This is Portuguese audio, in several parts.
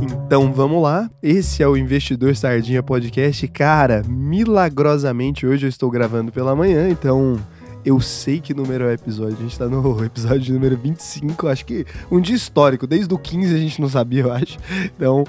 Então vamos lá. Esse é o Investidor Sardinha Podcast. Cara, milagrosamente hoje eu estou gravando pela manhã, então eu sei que número é o episódio. A gente tá no episódio número 25. Acho que um dia histórico. Desde o 15 a gente não sabia, eu acho. Então,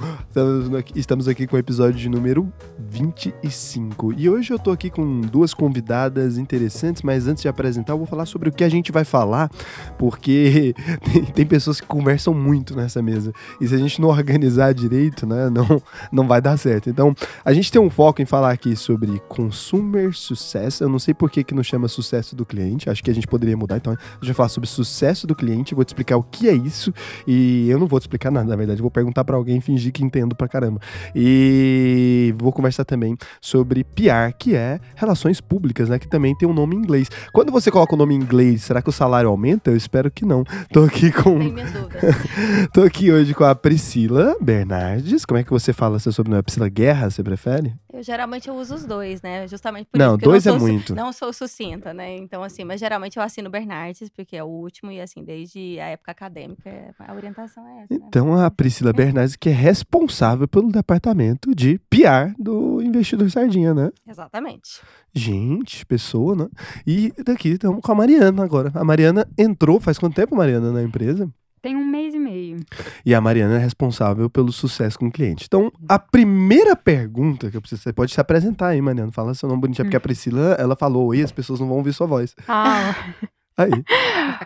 estamos aqui, com o episódio de número 25. E hoje eu tô aqui com duas convidadas interessantes, mas antes de apresentar, eu vou falar sobre o que a gente vai falar, porque tem, tem pessoas que conversam muito nessa mesa. E se a gente não organizar direito, né, não, não vai dar certo. Então, a gente tem um foco em falar aqui sobre consumer sucesso. Eu não sei por que, que não chama sucesso do cliente. Acho que a gente poderia mudar. Então, a gente vai falar sobre sucesso do cliente. Vou te explicar o que é isso. E eu não vou te explicar nada, na verdade. Vou perguntar para alguém fingir que entendo pra caramba. E vou conversar também sobre PR, que é relações públicas, né? Que também tem um nome em inglês. Quando você coloca o nome em inglês, será que o salário aumenta? Eu espero que não. Tô aqui com. Tô aqui hoje com a Priscila Bernardes. Como é que você fala seu sobrenome? É Priscila Guerra, você prefere? Eu geralmente eu uso os dois, né? Justamente por Não, isso que eu dois é não sou, su- muito. Não sou sucinta, né? Então, assim, mas geralmente eu assino Bernardes, porque é o último, e assim, desde a época acadêmica, a orientação é essa, né? Então, a Priscila Bernardes, que é responsável pelo departamento de PR do Investidor Sardinha, né? Exatamente. Gente, pessoa, né? E daqui estamos com a Mariana agora. A Mariana entrou faz quanto tempo, Mariana, na empresa? Tem um mês e meio. E a Mariana é responsável pelo sucesso com o cliente. Então, a primeira pergunta que eu preciso, você pode se apresentar aí, Mariana. Fala seu nome bonitinho, porque a Priscila, ela falou, oi, as pessoas não vão ouvir sua voz. Ah, Aí.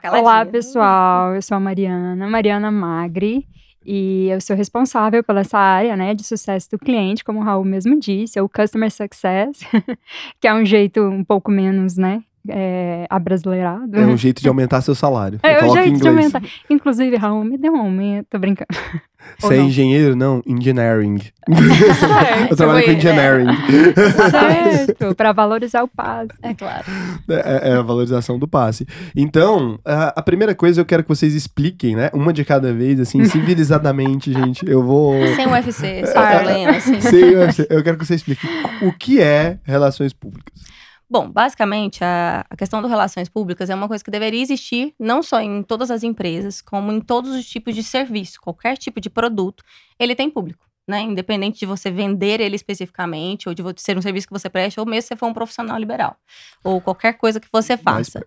Olá, pessoal. Eu sou a Mariana, Mariana Magri. E eu sou responsável pela essa área, né, de sucesso do cliente, como o Raul mesmo disse, é o Customer Success, que é um jeito um pouco menos, né, é, abrasileirado. É um jeito de aumentar seu salário. É, o Coloca em jeito de aumentar. Inclusive, Raul, me deu um aumento, tô brincando. Você é engenheiro? Não, engineering. Certo, eu trabalho com é. engineering. certo, para valorizar o passe. É claro. É, é a valorização do passe. Então, a, a primeira coisa eu quero que vocês expliquem, né? Uma de cada vez, assim, civilizadamente, gente. Eu vou. Sem UFC, sem Ah, problema, assim. Eu sei. eu quero que você explique o que é relações públicas. Bom, basicamente, a, a questão das relações públicas é uma coisa que deveria existir não só em todas as empresas, como em todos os tipos de serviço. Qualquer tipo de produto, ele tem público, né? Independente de você vender ele especificamente, ou de ser um serviço que você preste, ou mesmo se você for um profissional liberal, ou qualquer coisa que você faça.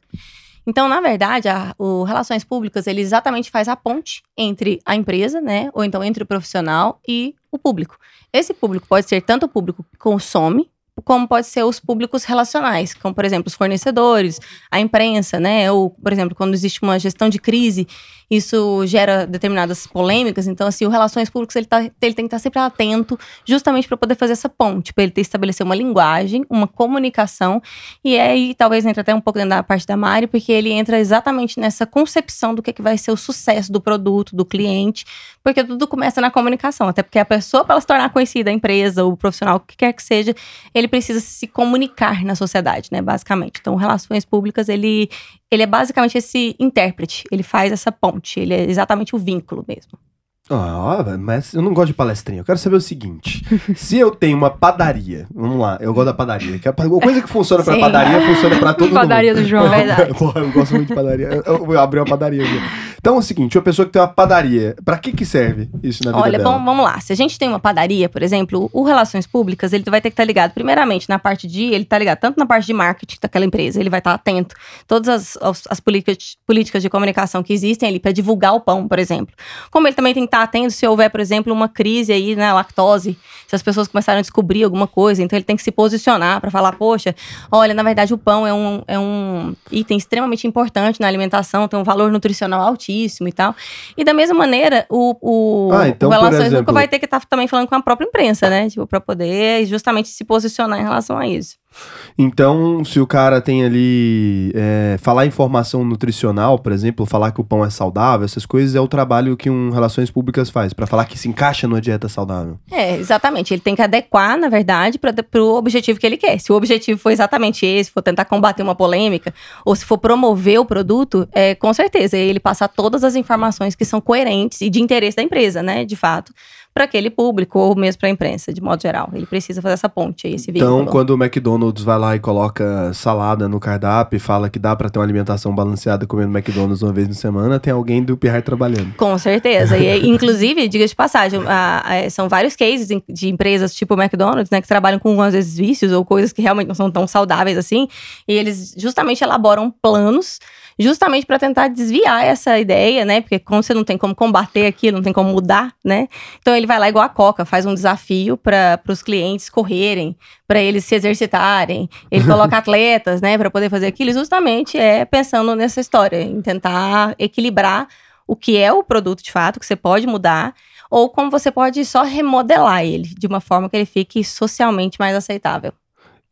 Então, na verdade, a, o Relações Públicas, ele exatamente faz a ponte entre a empresa, né? Ou então entre o profissional e o público. Esse público pode ser tanto o público que consome, como pode ser os públicos relacionais, como, por exemplo, os fornecedores, a imprensa, né? Ou, por exemplo, quando existe uma gestão de crise, isso gera determinadas polêmicas. Então, assim, o Relações Públicas, ele, tá, ele tem que estar sempre atento, justamente para poder fazer essa ponte, para ele ter estabelecer uma linguagem, uma comunicação, e aí talvez entre até um pouco dentro da parte da Mari, porque ele entra exatamente nessa concepção do que, que vai ser o sucesso do produto, do cliente, porque tudo começa na comunicação. Até porque a pessoa, para ela se tornar conhecida, a empresa, o profissional, o que quer que seja, ele precisa se comunicar na sociedade, né? Basicamente. Então, relações públicas, ele, ele é basicamente esse intérprete, ele faz essa ponte, ele é exatamente o vínculo mesmo. Ah, mas eu não gosto de palestrinha. Eu quero saber o seguinte: se eu tenho uma padaria, vamos lá, eu gosto da padaria. Que a coisa que funciona pra Sim. padaria funciona pra todo mundo. Padaria do João. É verdade. Porra, eu gosto muito de padaria. Eu vou abrir uma padaria aqui. Então é o seguinte: uma pessoa que tem uma padaria, pra que que serve isso na vida Olha, dela? bom, vamos lá. Se a gente tem uma padaria, por exemplo, o Relações Públicas, ele vai ter que estar ligado, primeiramente, na parte de. Ele tá ligado tanto na parte de marketing daquela empresa, ele vai estar atento. Todas as, as, as políticas, políticas de comunicação que existem ali para divulgar o pão, por exemplo. Como ele também tem que estar atento se houver, por exemplo, uma crise aí, né, lactose, se as pessoas começarem a descobrir alguma coisa, então ele tem que se posicionar para falar, poxa, olha, na verdade o pão é um, é um item extremamente importante na alimentação, tem um valor nutricional altíssimo e tal. E da mesma maneira, o, o, Ah, então, o Relações exemplo- vai ter que estar também falando com a própria imprensa, né? Tipo, para poder justamente se posicionar em relação a isso. Então, se o cara tem ali. é, falar informação nutricional, por exemplo, falar que o pão é saudável, essas coisas, é o trabalho que um Relações Públicas faz, pra falar que se encaixa numa dieta saudável. É, exatamente. Ele tem que adequar, na verdade, para o objetivo que ele quer. Se o objetivo for exatamente esse, for tentar combater uma polêmica, ou se for promover o produto, é, com certeza, ele passar todas as informações que são coerentes e de interesse da empresa, né? De fato. Para aquele público ou mesmo para a imprensa, de modo geral. Ele precisa fazer essa ponte aí, esse Então, vínculo. quando o McDonald's vai lá e coloca salada no cardápio e fala que dá pra ter uma alimentação balanceada comendo McDonald's uma vez na semana, tem alguém do PR trabalhando. Com certeza. E, inclusive, diga de passagem, a- a- são vários cases de empresas tipo o McDonald's, né, que trabalham com, às vezes, vícios ou coisas que realmente não são tão saudáveis assim. E eles justamente elaboram planos justamente para tentar desviar essa ideia, né? Porque como você não tem como combater aquilo, não tem como mudar, né? Então ele vai lá igual a Coca, faz um desafio para os clientes correrem, para eles se exercitarem. Ele coloca atletas, né, para poder fazer aquilo. Justamente é pensando nessa história, em tentar equilibrar o que é o produto de fato, que você pode mudar, ou como você pode só remodelar ele de uma forma que ele fique socialmente mais aceitável.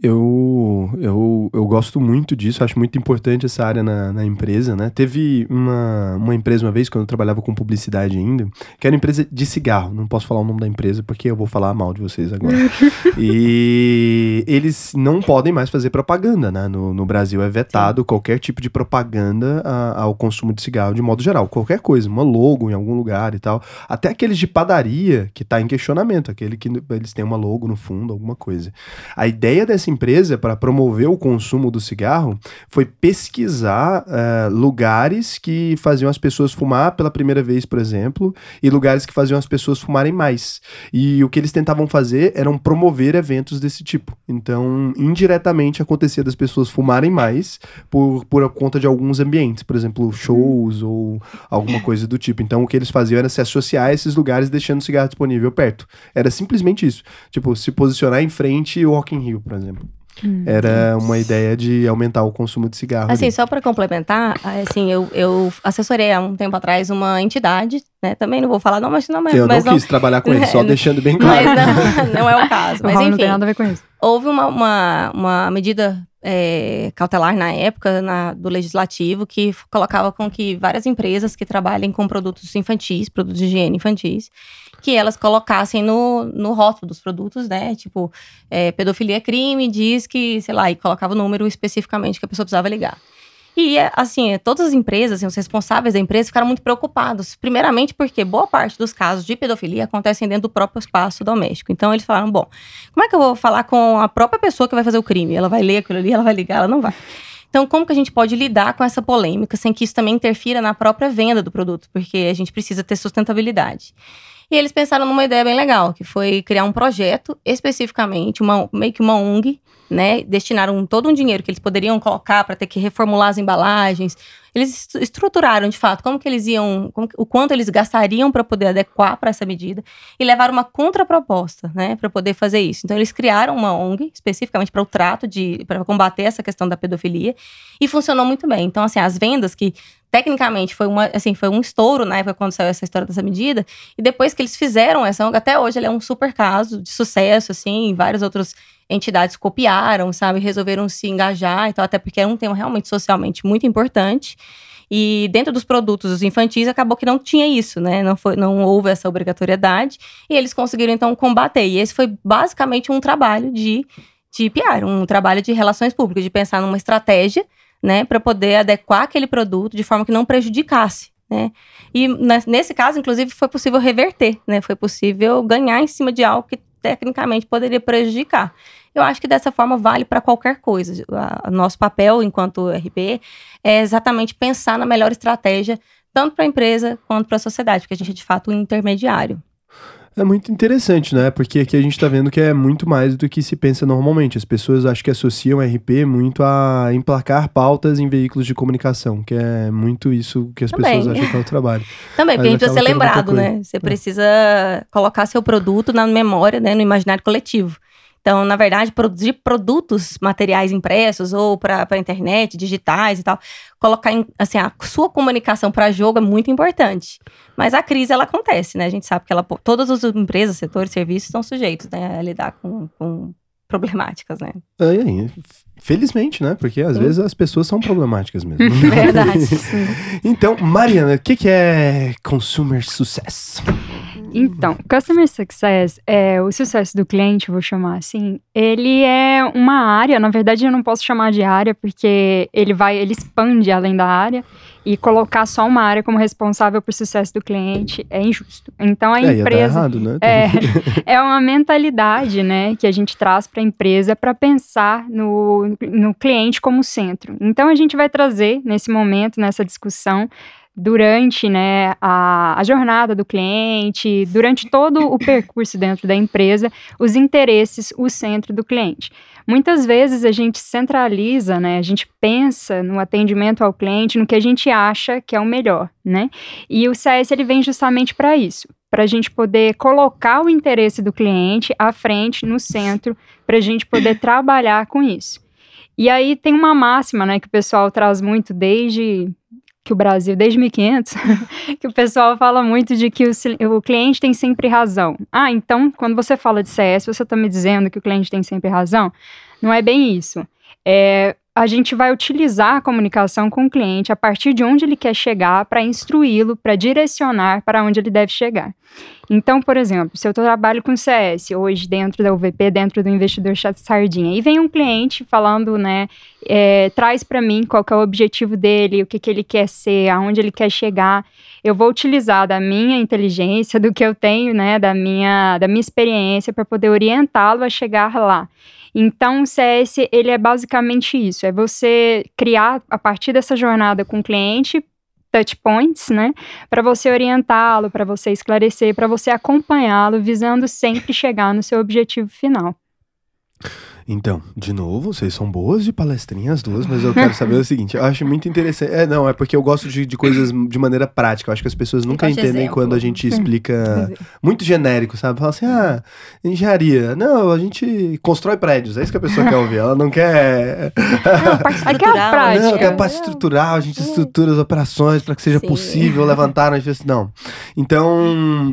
Eu, eu, eu gosto muito disso, acho muito importante essa área na, na empresa, né? Teve uma, uma empresa uma vez, quando eu trabalhava com publicidade ainda, que era empresa de cigarro. Não posso falar o nome da empresa porque eu vou falar mal de vocês agora. e eles não podem mais fazer propaganda, né? No, no Brasil é vetado qualquer tipo de propaganda a- ao consumo de cigarro de modo geral. Qualquer coisa, uma logo em algum lugar e tal. Até aqueles de padaria que tá em questionamento, aquele que eles têm uma logo no fundo, alguma coisa. A ideia dessa empresa para promover o consumo do cigarro foi pesquisar eh, lugares que faziam as pessoas fumar pela primeira vez, por exemplo, e lugares que faziam as pessoas fumarem mais. E o que eles tentavam fazer eram promover eventos desse tipo. Então, indiretamente acontecia das pessoas fumarem mais por, por conta de alguns ambientes, por exemplo, shows ou alguma coisa do tipo. Então, o que eles faziam era se associar a esses lugares deixando o cigarro disponível perto. Era simplesmente isso. Tipo, se posicionar em frente ao Rock in Rio, por exemplo. Era uma ideia de aumentar o consumo de cigarro. Assim, ali. só para complementar, assim, eu, eu assessorei há um tempo atrás uma entidade, né? Também não vou falar não, mas não, Eu mas não quis trabalhar com ele, só É, deixando bem Mas claro. não, não é o caso. Mas Raul não tem enfim, nada a ver com isso. houve uma, uma, uma medida é, cautelar na época na- do legislativo que colocava com que várias empresas que trabalhem com produtos infantis, produtos de higiene infantis, que elas colocassem no, no rótulo dos produtos, né? Tipo, é, pedofilia é crime, diz que, sei lá, e colocava o número especificamente que a pessoa precisava ligar. E, assim, todas as empresas, assim, os responsáveis da empresa ficaram muito preocupados. Primeiramente porque boa parte dos casos de pedofilia acontecem dentro do próprio espaço doméstico. Então, eles falaram, bom, como é que eu vou falar com a própria pessoa que vai fazer o crime? Ela vai ler aquilo ali, ela vai ligar, ela não vai. Então, como que a gente pode lidar com essa polêmica sem que isso também interfira na própria venda do produto? Porque a gente precisa ter sustentabilidade. E eles pensaram numa ideia bem legal, que foi criar um projeto especificamente, uma, meio que uma ONG, né? Destinaram todo um dinheiro que eles poderiam colocar para ter que reformular as embalagens. Eles est- estruturaram, de fato, como que eles iam, como o quanto eles gastariam para poder adequar para essa medida e levaram uma contraproposta, né, para poder fazer isso. Então eles criaram uma ONG especificamente para o trato de, para combater essa questão da pedofilia e funcionou muito bem. Então assim, as vendas que tecnicamente foi uma, assim, foi um estouro na época quando saiu essa história dessa medida e depois que eles fizeram essa até hoje ele é um super caso de sucesso, assim, várias outras entidades copiaram, sabe, resolveram se engajar e tal, até porque é um tema realmente socialmente muito importante. E dentro dos produtos infantis acabou que não tinha isso, né? Não, foi, não houve essa obrigatoriedade. E eles conseguiram, então, combater. E esse foi basicamente um trabalho de, de PR, um trabalho de relações públicas, de pensar numa estratégia, né, para poder adequar aquele produto de forma que não prejudicasse. Né? E nesse caso, inclusive, foi possível reverter, né? Foi possível ganhar em cima de algo que tecnicamente poderia prejudicar. Eu acho que dessa forma vale para qualquer coisa. O nosso papel enquanto RP é exatamente pensar na melhor estratégia, tanto para a empresa quanto para a sociedade, porque a gente é de fato um intermediário. É muito interessante, né? Porque aqui a gente tá vendo que é muito mais do que se pensa normalmente. As pessoas acho que associam RP muito a emplacar pautas em veículos de comunicação, que é muito isso que as Também. pessoas acham que é o trabalho. Também, porque a gente precisa ser lembrado, né? Você precisa colocar seu produto na memória, né? No imaginário coletivo. Então, na verdade, produzir produtos materiais impressos ou para a internet, digitais e tal, colocar em, assim, a sua comunicação para jogo é muito importante. Mas a crise, ela acontece, né? A gente sabe que ela, todas as empresas, setores, serviços estão sujeitos né, a lidar com, com problemáticas, né? Aí, aí, felizmente, né? Porque às Sim. vezes as pessoas são problemáticas mesmo. Verdade. então, Mariana, o que, que é consumer success? Então, Customer Success, é, o sucesso do cliente, vou chamar assim, ele é uma área, na verdade eu não posso chamar de área, porque ele vai, ele expande além da área, e colocar só uma área como responsável por sucesso do cliente é injusto. Então a É, empresa errado, né? é, é uma mentalidade, né, que a gente traz para a empresa para pensar no, no cliente como centro. Então a gente vai trazer nesse momento, nessa discussão, durante né, a, a jornada do cliente, durante todo o percurso dentro da empresa, os interesses, o centro do cliente. Muitas vezes a gente centraliza, né, a gente pensa no atendimento ao cliente, no que a gente acha que é o melhor, né? E o CS ele vem justamente para isso, para a gente poder colocar o interesse do cliente à frente, no centro, para a gente poder trabalhar com isso. E aí tem uma máxima, né, que o pessoal traz muito desde que o Brasil, desde 1500, que o pessoal fala muito de que o, o cliente tem sempre razão. Ah, então, quando você fala de CS, você está me dizendo que o cliente tem sempre razão? Não é bem isso. É, a gente vai utilizar a comunicação com o cliente a partir de onde ele quer chegar para instruí-lo, para direcionar para onde ele deve chegar. Então, por exemplo, se eu trabalho com CS hoje dentro da UVP, dentro do investidor chat sardinha, e vem um cliente falando, né, é, traz para mim qual é o objetivo dele, o que, que ele quer ser, aonde ele quer chegar, eu vou utilizar da minha inteligência, do que eu tenho, né, da minha, da minha experiência para poder orientá-lo a chegar lá. Então, o CS, ele é basicamente isso, é você criar, a partir dessa jornada com o cliente, touch points, né, para você orientá-lo, para você esclarecer, para você acompanhá-lo, visando sempre chegar no seu objetivo final. Então, de novo, vocês são boas de palestrinhas as duas, mas eu quero saber o seguinte: eu acho muito interessante. É, não, é porque eu gosto de, de coisas de maneira prática. Eu acho que as pessoas nunca entendem exemplo. quando a gente explica muito genérico, sabe? Fala assim, ah, engenharia. Não, a gente constrói prédios. É isso que a pessoa quer ouvir. Ela não quer. Não, parte Aqui é a estrutural, prática. Não, né? que é a parte estrutural, a gente estrutura as operações para que seja Sim. possível levantar. Às vezes, não. Então,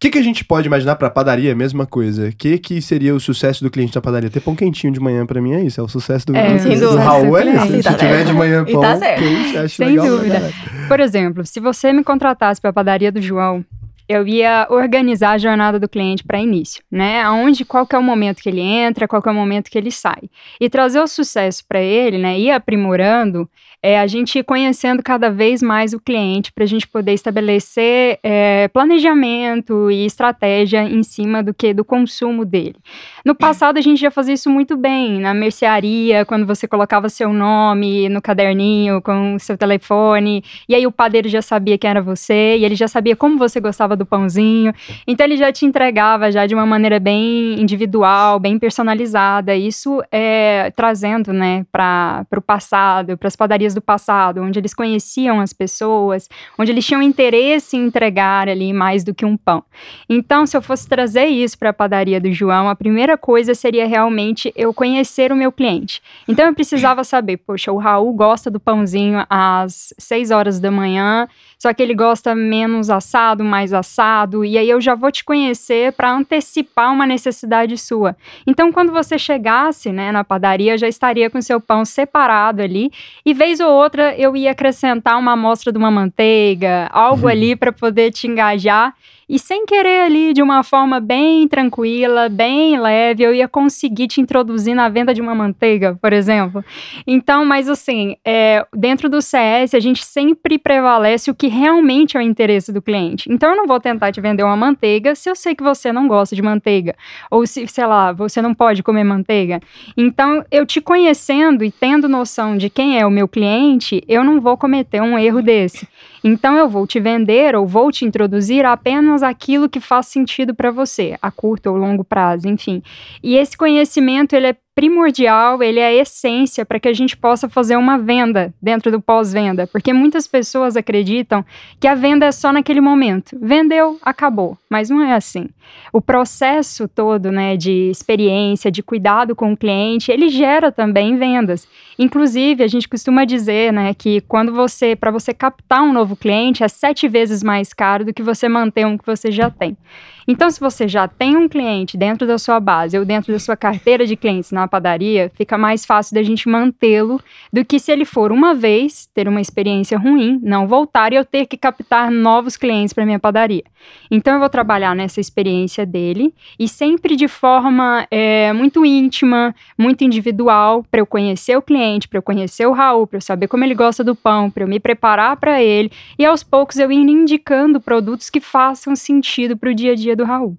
que, que a gente pode imaginar para padaria? Mesma coisa. O que, que seria o sucesso do cliente da padaria? Ter pão quentinho de manhã para mim é isso. É o sucesso do, É, do, sem do. Raul. É isso. Se cliente. tiver de manhã pão tá certo. quente, acho Sem legal pra dúvida. caralho. Por exemplo, se você me contratasse para a padaria do João, eu ia organizar a jornada do cliente para início, né? Aonde, qual que é o momento que ele entra, qual que é o momento que ele sai. E trazer o sucesso para ele, né? Ir aprimorando, é a gente ir conhecendo cada vez mais o cliente para a gente poder estabelecer é, planejamento e estratégia em cima do que do consumo dele. No passado a gente já fazia isso muito bem, na mercearia, quando você colocava seu nome no caderninho com seu telefone, e aí o padeiro já sabia quem era você, e ele já sabia como você gostava do pãozinho. Então ele já te entregava já de uma maneira bem individual, bem personalizada. Isso é trazendo, né, para o passado, para as padarias do passado, onde eles conheciam as pessoas, onde eles tinham interesse em entregar ali mais do que um pão. Então, se eu fosse trazer isso para a padaria do João, a primeira coisa seria realmente eu conhecer o meu cliente. Então, eu precisava saber, poxa, o Raul gosta do pãozinho às 6 horas da manhã, só que ele gosta menos assado, mais assado, e aí eu já vou te conhecer para antecipar uma necessidade sua. Então, quando você chegasse, né, na padaria, eu já estaria com seu pão separado ali, e vez ou outra eu ia acrescentar uma amostra de uma manteiga, algo ali para poder te engajar. E sem querer ali, de uma forma bem tranquila, bem leve, eu ia conseguir te introduzir na venda de uma manteiga, por exemplo. Então, mas assim, é, dentro do CS, a gente sempre prevalece o que realmente é o interesse do cliente. Então, eu não vou tentar te vender uma manteiga se eu sei que você não gosta de manteiga. Ou se, sei lá, você não pode comer manteiga. Então, eu te conhecendo e tendo noção de quem é o meu cliente, eu não vou cometer um erro desse. Então, eu vou te vender ou vou te introduzir apenas aquilo que faz sentido para você, a curto ou longo prazo, enfim. E esse conhecimento, ele é primordial, ele é a essência para que a gente possa fazer uma venda dentro do pós-venda, porque muitas pessoas acreditam que a venda é só naquele momento. Vendeu, acabou, mas não é assim. O processo todo, né, de experiência, de cuidado com o cliente, ele gera também vendas. Inclusive, a gente costuma dizer, né, que quando você, para você captar um novo cliente, é sete vezes mais caro do que você manter um que você já tem. Então, se você já tem um cliente dentro da sua base ou dentro da sua carteira de clientes na padaria, fica mais fácil da gente mantê-lo do que se ele for uma vez, ter uma experiência ruim, não voltar e eu ter que captar novos clientes para minha padaria. Então eu vou trabalhar nessa experiência dele e sempre de forma é, muito íntima, muito individual, para eu conhecer o cliente, para eu conhecer o Raul, para eu saber como ele gosta do pão, para eu me preparar para ele e aos poucos eu ir indicando produtos que façam sentido para o dia a dia do Raul.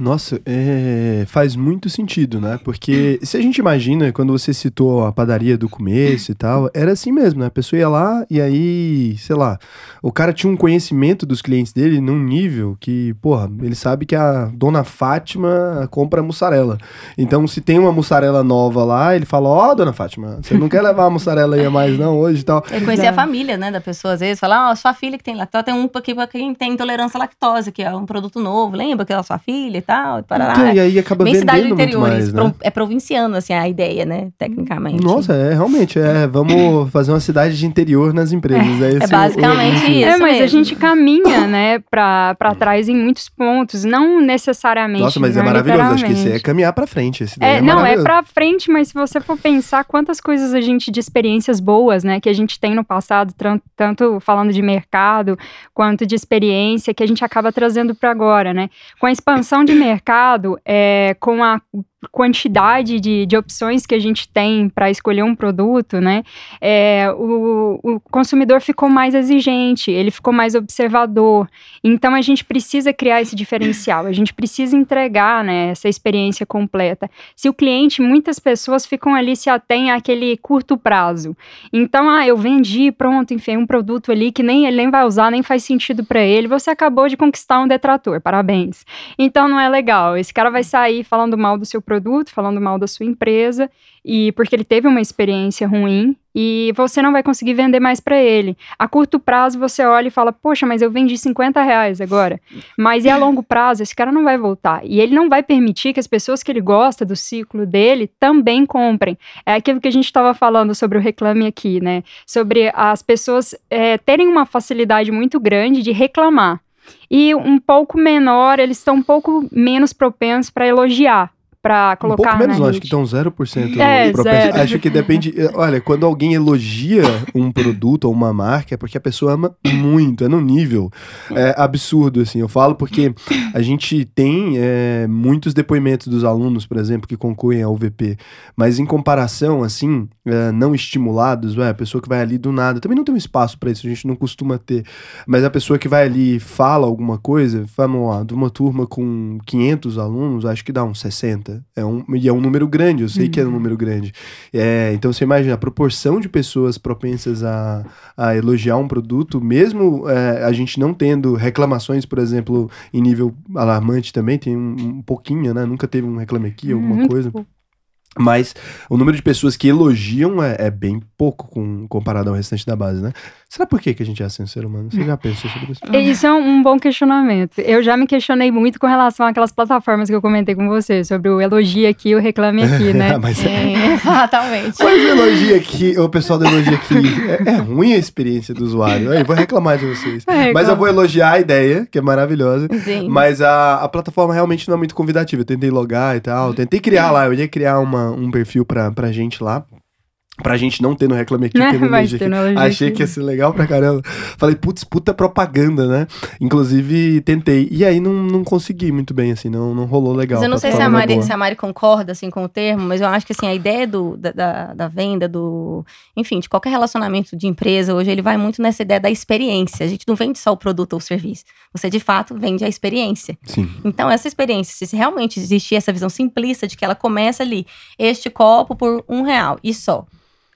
Nossa, é, faz muito sentido, né? Porque se a gente imagina, quando você citou a padaria do começo e tal, era assim mesmo, né? A pessoa ia lá e aí, sei lá, o cara tinha um conhecimento dos clientes dele num nível que, porra, ele sabe que a dona Fátima compra mussarela. Então, se tem uma mussarela nova lá, ele fala: Ó, oh, dona Fátima, você não quer levar a mussarela aí a mais não hoje e tal. Ele conhecia a família, né, da pessoa, às vezes, falar: Ó, oh, sua filha que tem lactose, tem um aqui pra quem tem intolerância à lactose, que é um produto novo, lembra que é a sua filha e tal, parará. Então, e aí acaba Bem cidade do interior, mais, né? é provinciano, assim, a ideia, né, tecnicamente. Nossa, é, realmente, é, vamos fazer uma cidade de interior nas empresas. É, é, é basicamente o, o, isso É, mas mesmo. a gente caminha, né, pra, pra trás em muitos pontos, não necessariamente. Nossa, mas é maravilhoso, acho que isso é caminhar pra frente. Esse é, é não, é pra frente, mas se você for pensar quantas coisas a gente, de experiências boas, né, que a gente tem no passado, tanto falando de mercado, quanto de experiência, que a gente acaba trazendo para agora, né. Com a expansão de mercado, mercado, é, com a quantidade de, de opções que a gente tem para escolher um produto, né, é, o, o, consumidor ficou mais exigente, ele ficou mais observador. Então a gente precisa criar esse diferencial, a gente precisa entregar né, essa experiência completa. Se o cliente, muitas pessoas ficam ali se atém àquele curto prazo. Então, ah, eu vendi, pronto, enfim, um produto ali que nem ele nem vai usar, nem faz sentido para ele. Você acabou de conquistar um detrator, parabéns. Então não é legal. Esse cara vai sair falando mal do seu produto, falando mal da sua empresa, e porque ele teve uma experiência ruim e você não vai conseguir vender mais para ele. A curto prazo você olha e fala, poxa, mas eu vendi 50 reais agora. Mas e a longo prazo, esse cara não vai voltar. E ele não vai permitir que as pessoas que ele gosta do ciclo dele também comprem. É aquilo que a gente estava falando sobre o reclame aqui, né? Sobre as pessoas é, terem uma facilidade muito grande de reclamar. E um pouco menor, eles estão um pouco menos propensos para elogiar para colocar. Um pouco menos, não, acho que estão 0% é, zero. Acho que depende. Eh, olha, quando alguém elogia um produto ou uma marca, é porque a pessoa ama muito, é no nível é, absurdo, assim. Eu falo porque a gente tem é, muitos depoimentos dos alunos, por exemplo, que concluem a UVP, mas em comparação, assim, é, não estimulados, ué, a pessoa que vai ali do nada, também não tem um espaço para isso, a gente não costuma ter, mas a pessoa que vai ali e fala alguma coisa, vamos lá, de uma turma com 500 alunos, acho que dá uns 60 é um, e é um número grande, eu sei uhum. que é um uhum. número grande. É, então você imagina a proporção de pessoas propensas a, a elogiar um produto, mesmo é, a gente não tendo reclamações, por exemplo, em nível alarmante também, tem um, um pouquinho, né? Nunca teve um reclame aqui, alguma uhum. coisa. Mas o número de pessoas que elogiam é, é, bem pouco com, comparado ao restante da base, né? Será por que, que a gente é assim, ser humano? Você já pensou sobre isso? Isso é um, bom questionamento. Eu já me questionei muito com relação àquelas plataformas que eu comentei com você, sobre o elogio aqui e o reclame aqui, né? mas é, exatamente. Mas o elogio aqui, o pessoal do elogio aqui, é, é, ruim a experiência do usuário. Eu vou reclamar de vocês. É, mas eu vou elogiar a ideia, que é maravilhosa. Sim. Mas a, a plataforma realmente não é muito convidativa. Eu tentei logar e tal, tentei criar lá, eu ia criar uma um perfil pra, pra gente lá, Pra gente não ter no Reclame Aqui, é, ter aqui. Achei aqui. que ia ser legal pra caramba. Falei, putz, puta propaganda, né? Inclusive, tentei. E aí não, não consegui muito bem, assim, não, não rolou legal. Mas eu não sei se a, Mari, se a Mari concorda, assim, com o termo, mas eu acho que, assim, a ideia do, da, da, da, venda, do... Enfim, de qualquer relacionamento de empresa, hoje ele vai muito nessa ideia da experiência. A gente não vende só o produto ou o serviço. Você, de fato, vende a experiência. Sim. Então, essa experiência, se realmente existir essa visão simplista de que ela começa ali, este copo por um real e só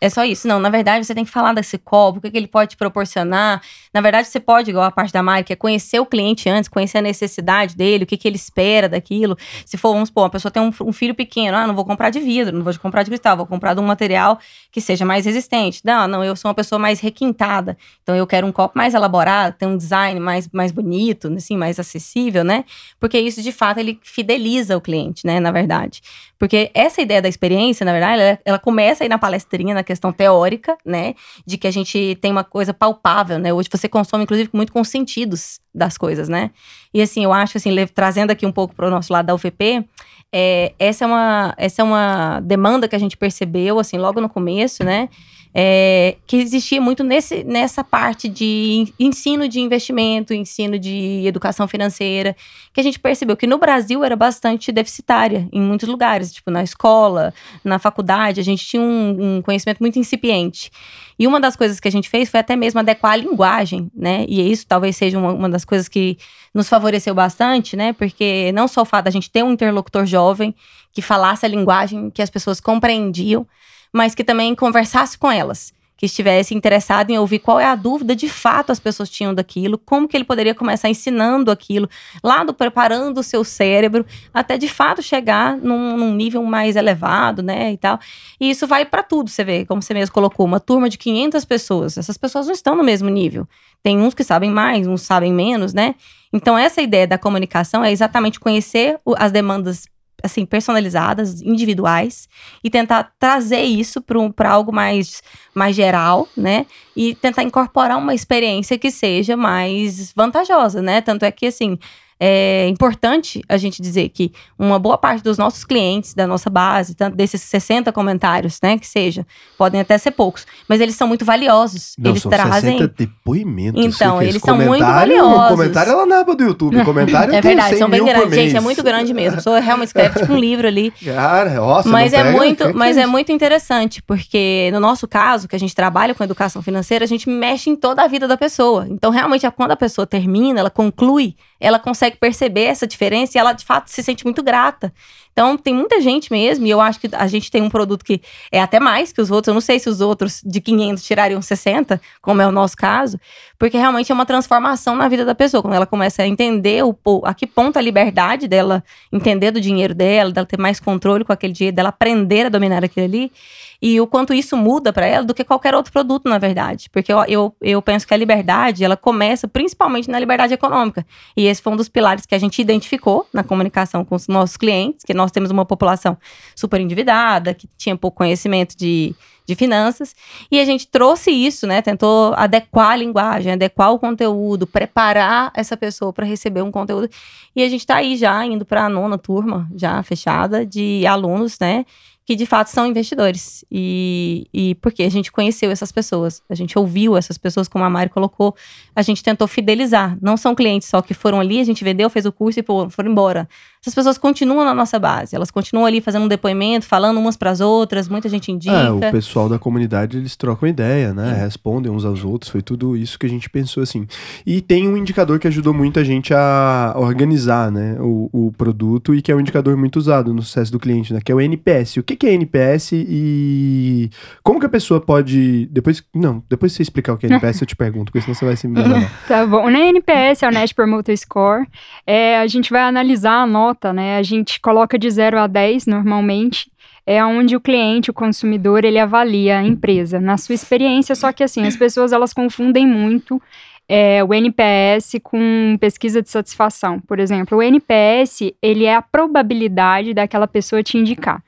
é só isso. Não, na verdade, você tem que falar desse copo, o que, que ele pode te proporcionar. Na verdade, você pode, igual a parte da marca, é conhecer o cliente antes, conhecer a necessidade dele, o que, que ele espera daquilo. Se for, vamos supor, a pessoa tem um, um filho pequeno, ah, não vou comprar de vidro, não vou comprar de cristal, vou comprar de um material que seja mais resistente. Não, não, eu sou uma pessoa mais requintada, então eu quero um copo mais elaborado, tem um design mais, mais bonito, assim, mais acessível, né? Porque isso, de fato, ele fideliza o cliente, né, na verdade. Porque essa ideia da experiência, na verdade, ela, ela começa aí na palestrinha, na questão teórica, né? De que a gente tem uma coisa palpável, né? Hoje você consome, inclusive, muito com sentidos das coisas, né? E assim, eu acho assim, trazendo aqui um pouco para o nosso lado da UFP, é, essa, é uma, essa é uma demanda que a gente percebeu, assim, logo no começo, né? É, que existia muito nesse, nessa parte de ensino de investimento, ensino de educação financeira, que a gente percebeu que no Brasil era bastante deficitária em muitos lugares, tipo na escola, na faculdade, a gente tinha um, um conhecimento muito incipiente. E uma das coisas que a gente fez foi até mesmo adequar a linguagem, né? E isso talvez seja uma, uma das coisas que nos favoreceu bastante, né? Porque não só o fato da gente ter um interlocutor jovem que falasse a linguagem que as pessoas compreendiam, mas que também conversasse com elas, que estivesse interessado em ouvir qual é a dúvida de fato as pessoas tinham daquilo, como que ele poderia começar ensinando aquilo, lá do preparando o seu cérebro, até de fato chegar num, num nível mais elevado, né, e tal. E isso vai para tudo, você vê, como você mesmo colocou, uma turma de 500 pessoas, essas pessoas não estão no mesmo nível. Tem uns que sabem mais, uns sabem menos, né? Então essa ideia da comunicação é exatamente conhecer as demandas assim, personalizadas, individuais, e tentar trazer isso para algo mais, mais geral, né? E tentar incorporar uma experiência que seja mais vantajosa, né? Tanto é que, assim, é importante a gente dizer que uma boa parte dos nossos clientes, da nossa base, tanto desses 60 comentários, né, que seja, podem até ser poucos, mas eles são muito valiosos. Não, eles são trazem 60 depoimentos. Então, eles são muito valiosos. Comentário é lá na aba do YouTube. Comentário É verdade, 100 são bem grandes. Gente, é muito grande mesmo. Sou realmente escreve tipo um livro ali. Cara, nossa, mas é pega, muito, que que mas é isso? muito interessante, porque no nosso caso, que a gente trabalha com educação financeira, a gente mexe em toda a vida da pessoa. Então, realmente, quando a pessoa termina, ela conclui, ela consegue perceber essa diferença e ela, de fato, se sente muito grata. Então, tem muita gente mesmo, e eu acho que a gente tem um produto que é até mais que os outros. Eu não sei se os outros de 500 tirariam 60, como é o nosso caso, porque realmente é uma transformação na vida da pessoa. Quando ela começa a entender o, a que ponto a liberdade dela entender do dinheiro dela, dela ter mais controle com aquele dinheiro, dela aprender a dominar aquilo ali, e o quanto isso muda para ela do que qualquer outro produto, na verdade. Porque eu, eu, eu penso que a liberdade, ela começa principalmente na liberdade econômica. E esse foi um dos pilares que a gente identificou na comunicação com os nossos clientes, que nós temos uma população super endividada, que tinha pouco conhecimento de, de finanças. E a gente trouxe isso, né? Tentou adequar a linguagem, adequar o conteúdo, preparar essa pessoa para receber um conteúdo. E a gente está aí já indo para a nona turma, já fechada, de alunos, né? Que de fato são investidores. E, e porque a gente conheceu essas pessoas, a gente ouviu essas pessoas, como a Mari colocou, a gente tentou fidelizar. Não são clientes só que foram ali, a gente vendeu, fez o curso e foram embora. Essas pessoas continuam na nossa base, elas continuam ali fazendo um depoimento, falando umas para as outras, muita gente indica. É, o pessoal da comunidade, eles trocam ideia, né? Respondem uns aos outros, foi tudo isso que a gente pensou, assim. E tem um indicador que ajudou muito a gente a organizar, né, o, o produto e que é um indicador muito usado no sucesso do cliente, né, que é o NPS. O que que é NPS e como que a pessoa pode... Depois, não, depois você explicar o que é NPS eu te pergunto, porque senão você vai se me enganar. Tá bom. O NPS é o Net Promoter Score. É, a gente vai analisar a nota, né? A gente coloca de 0 a 10 normalmente. É onde o cliente, o consumidor, ele avalia a empresa na sua experiência. Só que assim, as pessoas elas confundem muito é, o NPS com pesquisa de satisfação. Por exemplo, o NPS ele é a probabilidade daquela pessoa te indicar.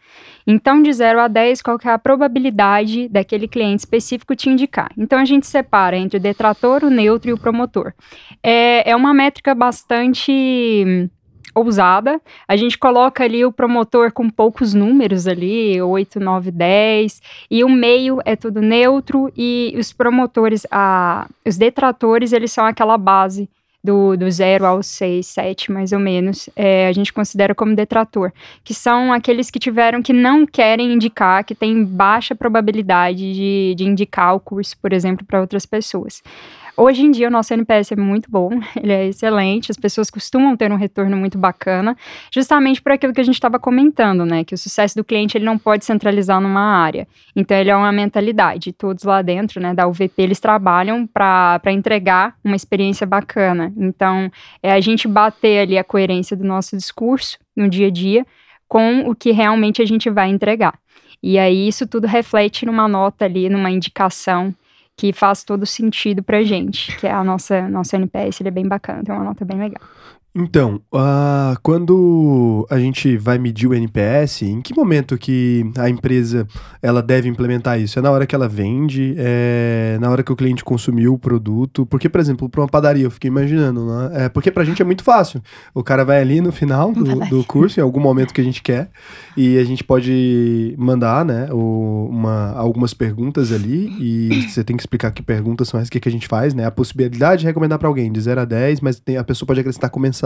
Então, de 0 a 10, qual que é a probabilidade daquele cliente específico te indicar? Então, a gente separa entre o detrator, o neutro e o promotor. É, é uma métrica bastante ousada. A gente coloca ali o promotor com poucos números ali, 8, 9, 10, e o meio é tudo neutro e os promotores, a, os detratores, eles são aquela base do, do 0 ao 6, 7, mais ou menos, é, a gente considera como detrator, que são aqueles que tiveram que não querem indicar, que têm baixa probabilidade de, de indicar o curso, por exemplo, para outras pessoas. Hoje em dia, o nosso NPS é muito bom, ele é excelente, as pessoas costumam ter um retorno muito bacana, justamente por aquilo que a gente estava comentando, né? Que o sucesso do cliente ele não pode centralizar numa área. Então, ele é uma mentalidade. Todos lá dentro, né, da UVP, eles trabalham para entregar uma experiência bacana. Então, é a gente bater ali a coerência do nosso discurso no dia a dia com o que realmente a gente vai entregar. E aí, isso tudo reflete numa nota ali, numa indicação que faz todo sentido pra gente, que é a nossa, nosso NPS, ele é bem bacana, tem uma nota bem legal. Então, uh, quando a gente vai medir o NPS, em que momento que a empresa ela deve implementar isso? É na hora que ela vende? É na hora que o cliente consumiu o produto? Porque, por exemplo, para uma padaria, eu fiquei imaginando, né? É, porque pra gente é muito fácil. O cara vai ali no final do, do curso, em algum momento que a gente quer, e a gente pode mandar, né, uma, algumas perguntas ali, e você tem que explicar que perguntas são essas, o que, que a gente faz, né? A possibilidade de recomendar para alguém de 0 a 10, mas tem, a pessoa pode acrescentar comentários,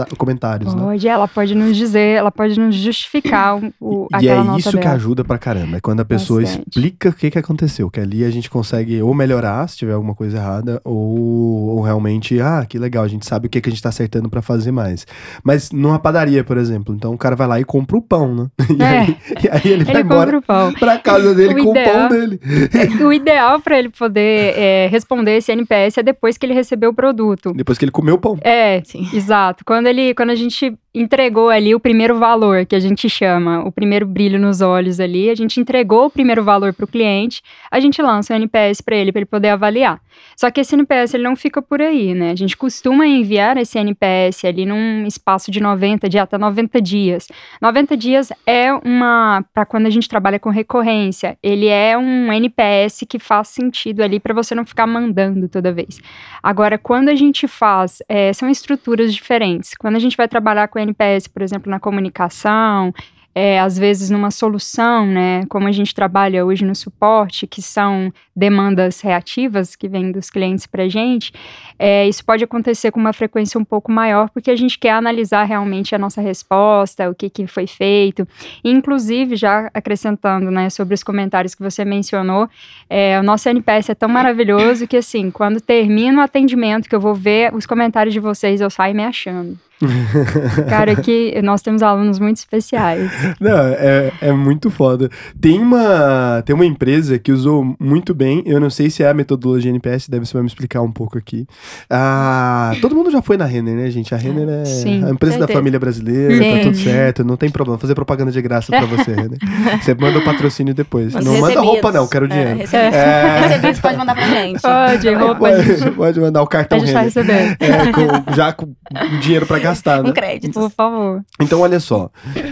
né? Pode, ela pode nos dizer, ela pode nos justificar o, o E é isso dela. que ajuda pra caramba, é quando a pessoa Bastante. explica o que, que aconteceu, que ali a gente consegue ou melhorar se tiver alguma coisa errada, ou, ou realmente, ah, que legal, a gente sabe o que, que a gente tá acertando para fazer mais. Mas numa padaria, por exemplo, então o cara vai lá e compra o pão, né? E, é. aí, e aí, ele, vai ele embora o pão. pra casa dele o com ideal, o pão dele. o ideal para ele poder é, responder esse NPS é depois que ele recebeu o produto. Depois que ele comeu o pão. É, Sim. exato. Quando ele, quando a gente entregou ali o primeiro valor, que a gente chama, o primeiro brilho nos olhos ali, a gente entregou o primeiro valor para o cliente, a gente lança o NPS para ele, para ele poder avaliar. Só que esse NPS ele não fica por aí, né? A gente costuma enviar esse NPS ali num espaço de 90, de até 90 dias. 90 dias é uma, para quando a gente trabalha com recorrência, ele é um NPS que faz sentido ali para você não ficar mandando toda vez. Agora, quando a gente faz, é, são estruturas diferentes. Quando a gente vai trabalhar com NPS, por exemplo, na comunicação, é, às vezes numa solução, né, como a gente trabalha hoje no suporte, que são demandas reativas que vêm dos clientes para a gente, é, isso pode acontecer com uma frequência um pouco maior, porque a gente quer analisar realmente a nossa resposta, o que, que foi feito. inclusive, já acrescentando né, sobre os comentários que você mencionou, é, o nosso NPS é tão maravilhoso que, assim, quando termina o atendimento, que eu vou ver os comentários de vocês, eu saio me achando. Cara, que nós temos alunos muito especiais. Não, é, é muito foda. Tem uma, tem uma empresa que usou muito bem, eu não sei se é a metodologia NPS, deve você vai me explicar um pouco aqui. Ah, todo mundo já foi na Renner, né, gente? A Renner é Sim, a empresa da família brasileira, Sim. tá tudo certo, não tem problema. Fazer propaganda de graça pra você, Renner. Você manda o patrocínio depois. Não manda roupa, não, quero é, dinheiro. É, recebidos. É... recebidos pode mandar pra gente. Pode, roupa. Pode, pode mandar o cartão a gente Renner. Tá recebendo. É, com, já com dinheiro pra gastar, né? Com crédito. Por favor. Então, olha só.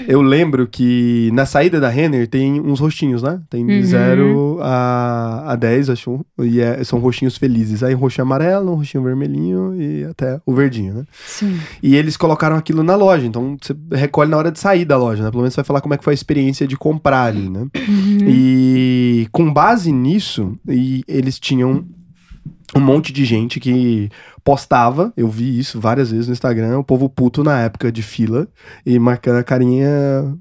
Eu lembro que na saída da Renner tem uns rostinhos, né? Tem de 0 uhum. a, a 10, acho. E é, são rostinhos felizes. Aí, roxinho amarelo, um roxinho vermelhinho e até o verdinho, né? Sim. E eles colocaram aquilo na loja. Então, você recolhe na hora de sair da loja, né? Pelo menos você vai falar como é que foi a experiência de comprar ali, né? Uhum. E com base nisso, e eles tinham um monte de gente que postava, eu vi isso várias vezes no Instagram, o povo puto na época de fila e marcando a carinha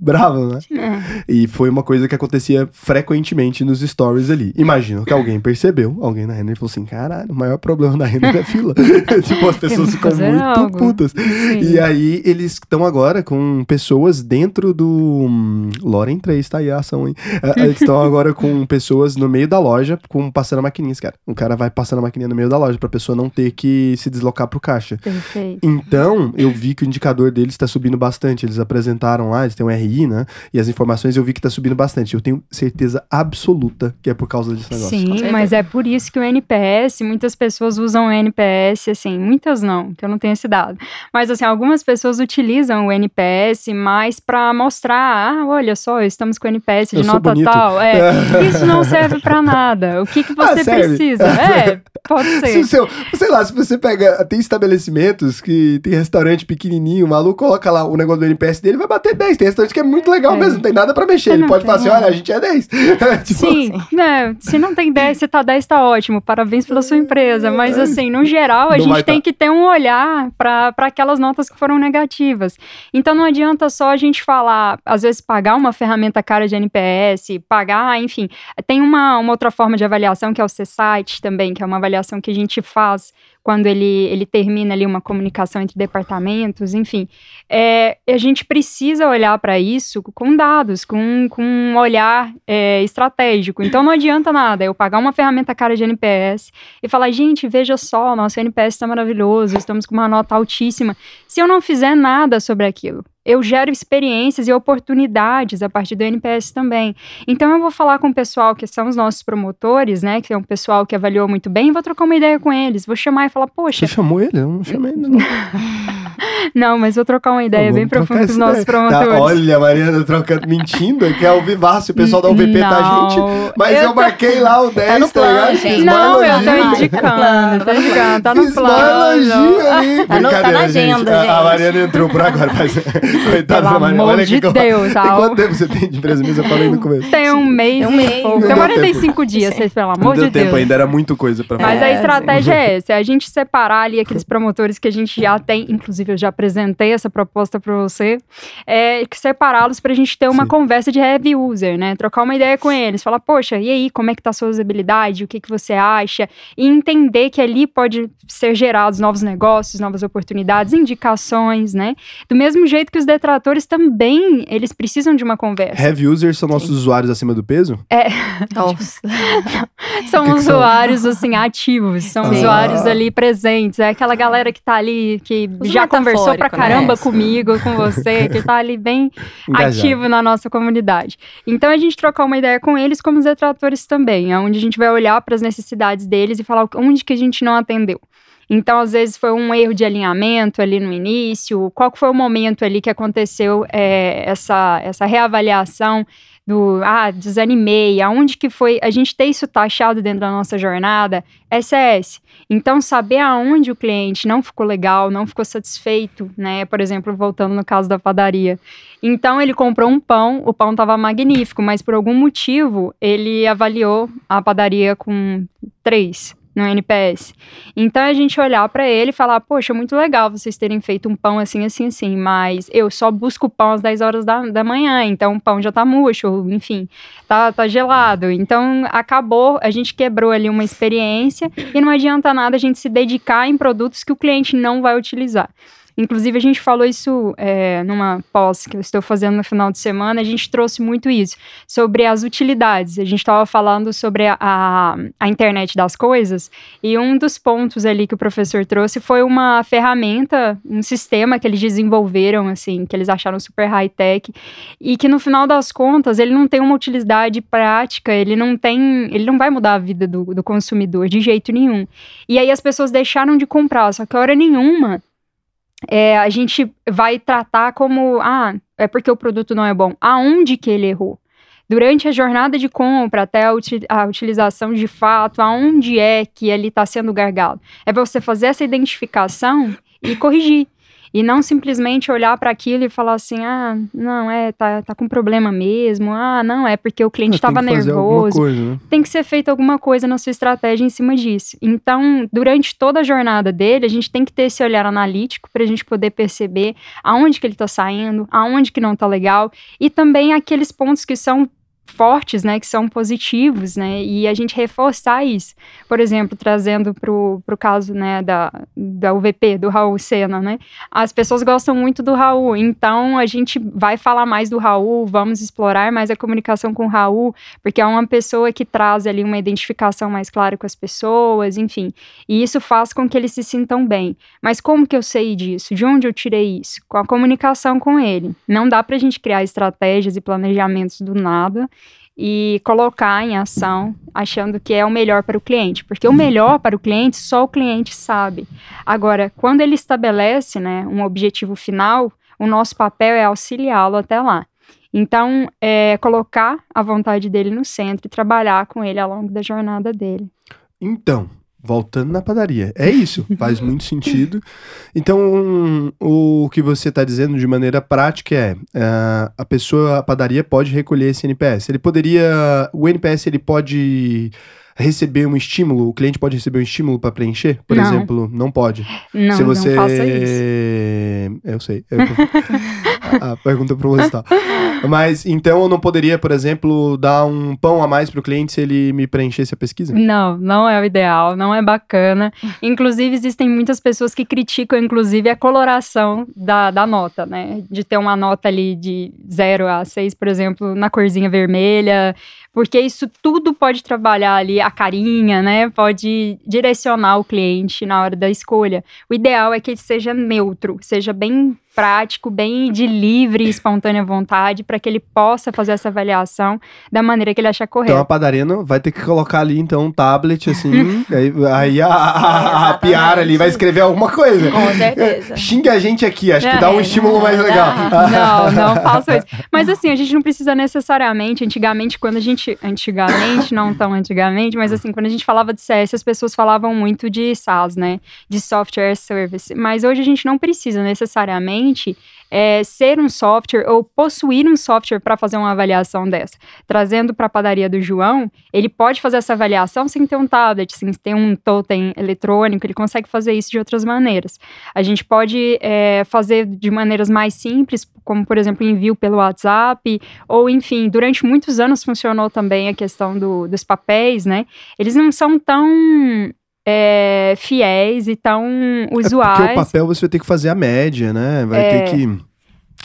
brava, né? É. E foi uma coisa que acontecia frequentemente nos stories ali. Imagino que alguém percebeu, alguém na Renner falou assim: caralho, o maior problema da Renner é fila. tipo, as pessoas ficam muito algo. putas. Sim. E aí eles estão agora com pessoas dentro do. Hum, Loren 3, tá aí a ação, hein? É, eles estão agora com pessoas no meio da loja, com passando maquininhas, cara. O cara vai passando a maquininha no meio da loja pra pessoa não ter que se deslocar pro caixa. Perfeito. Então, eu vi que o indicador deles está subindo bastante. Eles apresentaram lá, eles têm um RI, né? E as informações eu vi que está subindo bastante. Eu tenho certeza absoluta que é por causa desse negócio. Sim, mas é por isso que o NPS, muitas pessoas usam o NPS, assim, muitas não, que eu não tenho esse dado. Mas, assim, algumas pessoas utilizam o NPS mais para mostrar, ah, olha só, estamos com o NPS de eu nota tal. É, isso não serve para nada. O que, que ah, você ah, precisa? É, pode ser. Se seu, sei lá, se você pega. Tem estabelecimentos que tem restaurante pequenininho, o maluco coloca lá o negócio do NPS dele vai bater 10. Tem restaurante que é muito legal é. mesmo, não tem nada pra mexer. Ele pode falar assim: olha, a gente é 10. tipo Sim, assim. né? Se não tem 10, se tá 10, tá ótimo. Parabéns pela sua empresa. Mas, é. assim, no geral, a não gente tem tá. que ter um olhar para aquelas notas que foram negativas. Então, não adianta só a gente falar, às vezes, pagar uma ferramenta cara de NPS, pagar, enfim. Tem uma, uma outra forma de avaliação que é o C-Site também, que é uma avaliação que a gente faz quando ele, ele termina ali uma comunicação entre departamentos, enfim. É, a gente precisa olhar para isso com dados, com, com um olhar é, estratégico. Então não adianta nada eu pagar uma ferramenta cara de NPS e falar, gente, veja só, nosso NPS está maravilhoso, estamos com uma nota altíssima, se eu não fizer nada sobre aquilo eu gero experiências e oportunidades a partir do NPS também. Então eu vou falar com o pessoal que são os nossos promotores, né, que é um pessoal que avaliou muito bem, vou trocar uma ideia com eles, vou chamar e falar, poxa... Você chamou ele? Eu não chamei ainda não. Não, mas vou trocar uma ideia bem profunda com os nossos ideia. promotores. Tá, olha, a Mariana trocando, mentindo, que é o vivaço, o pessoal da UVP tá, Não, gente. Mas eu, eu tô- marquei lá o 10, no tá ligado? plano, Fiz gente. Não, eu tô indicando, tá indicando, tá no plano. Tá no- tá na agenda, A- A gente. Mariana entrou por agora, mas... Coitada da Mariana. amor Olha de que eu- Deus, Tem Al. quanto tempo você tem de empresa mesmo? Eu falei no começo. Tem um mês Tem um e mês. pouco. Não Tem deu 45 dias, vocês, pelo Não amor deu de tempo Deus. ainda, era muito coisa pra falar. Mas a É, estratégia é essa, é a gente separar ali aqueles promotores que a gente já tem, inclusive eu já apresentei essa proposta para você, é que separá-los para a gente ter uma Sim. conversa de heavy user, né? Trocar uma ideia com eles, falar, poxa, e aí, como é que tá a sua usabilidade, o que que você acha? E entender que ali pode ser gerados novos negócios, novas oportunidades, indicações, né? Do mesmo jeito que os detratores também, eles precisam de uma conversa. Heavy users são nossos usuários acima do peso? Nossa. São que que são? usuários, assim, ativos. São Ah. usuários ali presentes. É aquela galera que tá ali, que Uso já conversou pra né? caramba comigo, com você, que tá ali bem Engajado. ativo na nossa comunidade. Então, a gente trocar uma ideia com eles como os detratores também, é onde a gente vai olhar para as necessidades deles e falar onde que a gente não atendeu. Então, às vezes, foi um erro de alinhamento ali no início. Qual foi o momento ali que aconteceu é, essa, essa reavaliação do, ah, desanimei, aonde que foi, a gente ter isso taxado dentro da nossa jornada, SS. Então, saber aonde o cliente não ficou legal, não ficou satisfeito, né? Por exemplo, voltando no caso da padaria. Então, ele comprou um pão, o pão estava magnífico, mas por algum motivo, ele avaliou a padaria com três no NPS. Então a gente olhar para ele e falar: Poxa, muito legal vocês terem feito um pão assim, assim, assim, mas eu só busco pão às 10 horas da, da manhã, então o pão já tá murcho, enfim, tá, tá gelado. Então acabou, a gente quebrou ali uma experiência e não adianta nada a gente se dedicar em produtos que o cliente não vai utilizar. Inclusive, a gente falou isso é, numa pós que eu estou fazendo no final de semana, a gente trouxe muito isso, sobre as utilidades. A gente estava falando sobre a, a, a internet das coisas, e um dos pontos ali que o professor trouxe foi uma ferramenta, um sistema que eles desenvolveram, assim, que eles acharam super high-tech, e que no final das contas, ele não tem uma utilidade prática, ele não tem, ele não vai mudar a vida do, do consumidor de jeito nenhum. E aí as pessoas deixaram de comprar, só que hora nenhuma é, a gente vai tratar como, ah, é porque o produto não é bom. Aonde que ele errou? Durante a jornada de compra, até a, a utilização de fato, aonde é que ele está sendo gargalo? É você fazer essa identificação e corrigir. E não simplesmente olhar para aquilo e falar assim: ah, não, é, tá, tá com problema mesmo. Ah, não, é porque o cliente estava nervoso coisa, né? tem que ser feita alguma coisa na sua estratégia em cima disso. Então, durante toda a jornada dele, a gente tem que ter esse olhar analítico para a gente poder perceber aonde que ele está saindo, aonde que não está legal e também aqueles pontos que são fortes, né, que são positivos, né, e a gente reforçar isso. Por exemplo, trazendo para o caso, né, da, da UVP, do Raul Sena, né, as pessoas gostam muito do Raul, então a gente vai falar mais do Raul, vamos explorar mais a comunicação com o Raul, porque é uma pessoa que traz ali uma identificação mais clara com as pessoas, enfim, e isso faz com que eles se sintam bem. Mas como que eu sei disso? De onde eu tirei isso? Com a comunicação com ele. Não dá para a gente criar estratégias e planejamentos do nada e colocar em ação achando que é o melhor para o cliente, porque o melhor para o cliente só o cliente sabe. Agora, quando ele estabelece, né, um objetivo final, o nosso papel é auxiliá-lo até lá. Então, é colocar a vontade dele no centro e trabalhar com ele ao longo da jornada dele. Então, voltando na padaria. É isso, faz muito sentido. Então, o que você está dizendo de maneira prática é: ah, a pessoa, a padaria pode recolher esse NPS. Ele poderia. O NPS ele pode receber um estímulo, o cliente pode receber um estímulo para preencher? Por Não. exemplo, não pode. Não, Se você. não faça isso. Eu sei. Eu... a pergunta proposital. Mas então eu não poderia, por exemplo, dar um pão a mais para o cliente se ele me preenchesse a pesquisa? Não, não é o ideal, não é bacana. Inclusive, existem muitas pessoas que criticam, inclusive, a coloração da, da nota, né? De ter uma nota ali de 0 a 6, por exemplo, na corzinha vermelha, porque isso tudo pode trabalhar ali a carinha, né? Pode direcionar o cliente na hora da escolha. O ideal é que ele seja neutro, seja bem prático, bem de livre e espontânea vontade, para que ele possa fazer essa avaliação da maneira que ele achar correta. Então a padaria não, vai ter que colocar ali então um tablet assim, aí, aí a, a, a Piara ali vai escrever alguma coisa. Com certeza. Xinga a gente aqui, acho que dá um É. estímulo mais legal. Não, não faço isso. Mas assim, a gente não precisa necessariamente, antigamente, quando a gente. Antigamente, não tão antigamente, mas assim, quando a gente falava de CS, as pessoas falavam muito de SaaS, né? De software service. Mas hoje a gente não precisa necessariamente é, ser um software ou possuir um software para fazer uma avaliação dessa. Trazendo para a padaria do João, ele pode fazer essa avaliação sem ter um tablet, sem ter um totem eletrônico, ele consegue fazer isso de outras maneiras. A gente pode é, fazer de maneiras mais simples, como por exemplo envio pelo WhatsApp, ou enfim, durante muitos anos funcionou também a questão do, dos papéis, né? Eles não são tão é, fiéis e tão Porque usuais. o papel você vai ter que fazer a média, né? Vai É. ter que.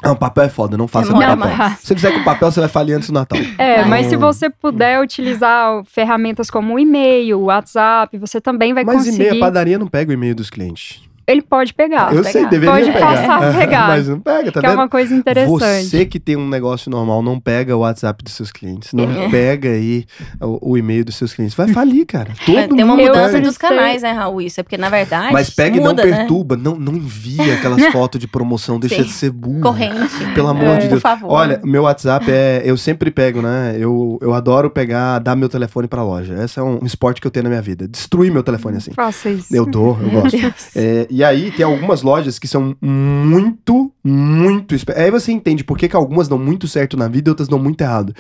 Ah, o papel é foda, não faça com papel. mais. Se você fizer com papel, você vai falir antes do Natal. É, mas se Então- você puder utilizar ferramentas como o e-mail, o WhatsApp, você também vai Mas conseguir. e-mail, a padaria não pega o e-mail dos clientes. Ele pode pegar. Eu pegar. sei, deveria Pode pegar. passar a pegar. Mas não pega, tá que é vendo? uma coisa interessante. Você que tem um negócio normal, não pega o WhatsApp dos seus clientes. Não É. pega aí o, o e-mail dos seus clientes. Vai falir, cara. Todo É, Tem uma mudança dos canais, né, Raul? Isso é porque, na verdade, Mas pega muda, e não né? perturba. Não, não envia aquelas fotos de promoção. Deixa Sim. de ser burro. Corrente. Pelo amor É, de por Deus. favor. Olha, meu WhatsApp é. Eu sempre pego, né? Eu, eu adoro pegar, dar meu telefone pra loja. Esse é um, esporte que eu tenho na minha vida. Destruir meu telefone assim. Faça isso. Eu dou, eu gosto. É, e aí tem algumas lojas que são muito, muito. Aí você entende por que, que algumas dão muito certo na vida e outras dão muito errado.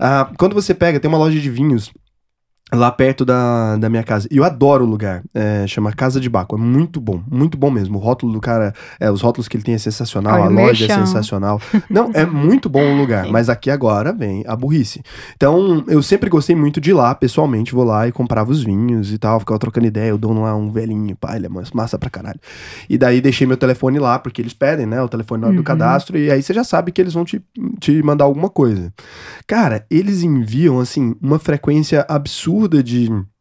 Ah, quando você pega, tem uma loja de vinhos lá perto da, da minha casa. E eu adoro o lugar. É, chama Casa de Baco. É muito bom, muito bom mesmo. O rótulo do cara, é, os rótulos que ele tem é sensacional, Olha a loja é merchan. sensacional. Não, é muito bom o lugar. Mas aqui agora vem a burrice. Então, eu sempre gostei muito de ir lá, pessoalmente, vou lá e comprava os vinhos e tal, ficava trocando ideia. O dono lá é um velhinho, pá, ele é mas- massa pra caralho. E daí deixei meu telefone lá, porque eles pedem, né? O telefone hora do Uhum. cadastro, e aí você já sabe que eles vão te, te mandar alguma coisa. Cara, eles enviam, assim, uma frequência absurda de.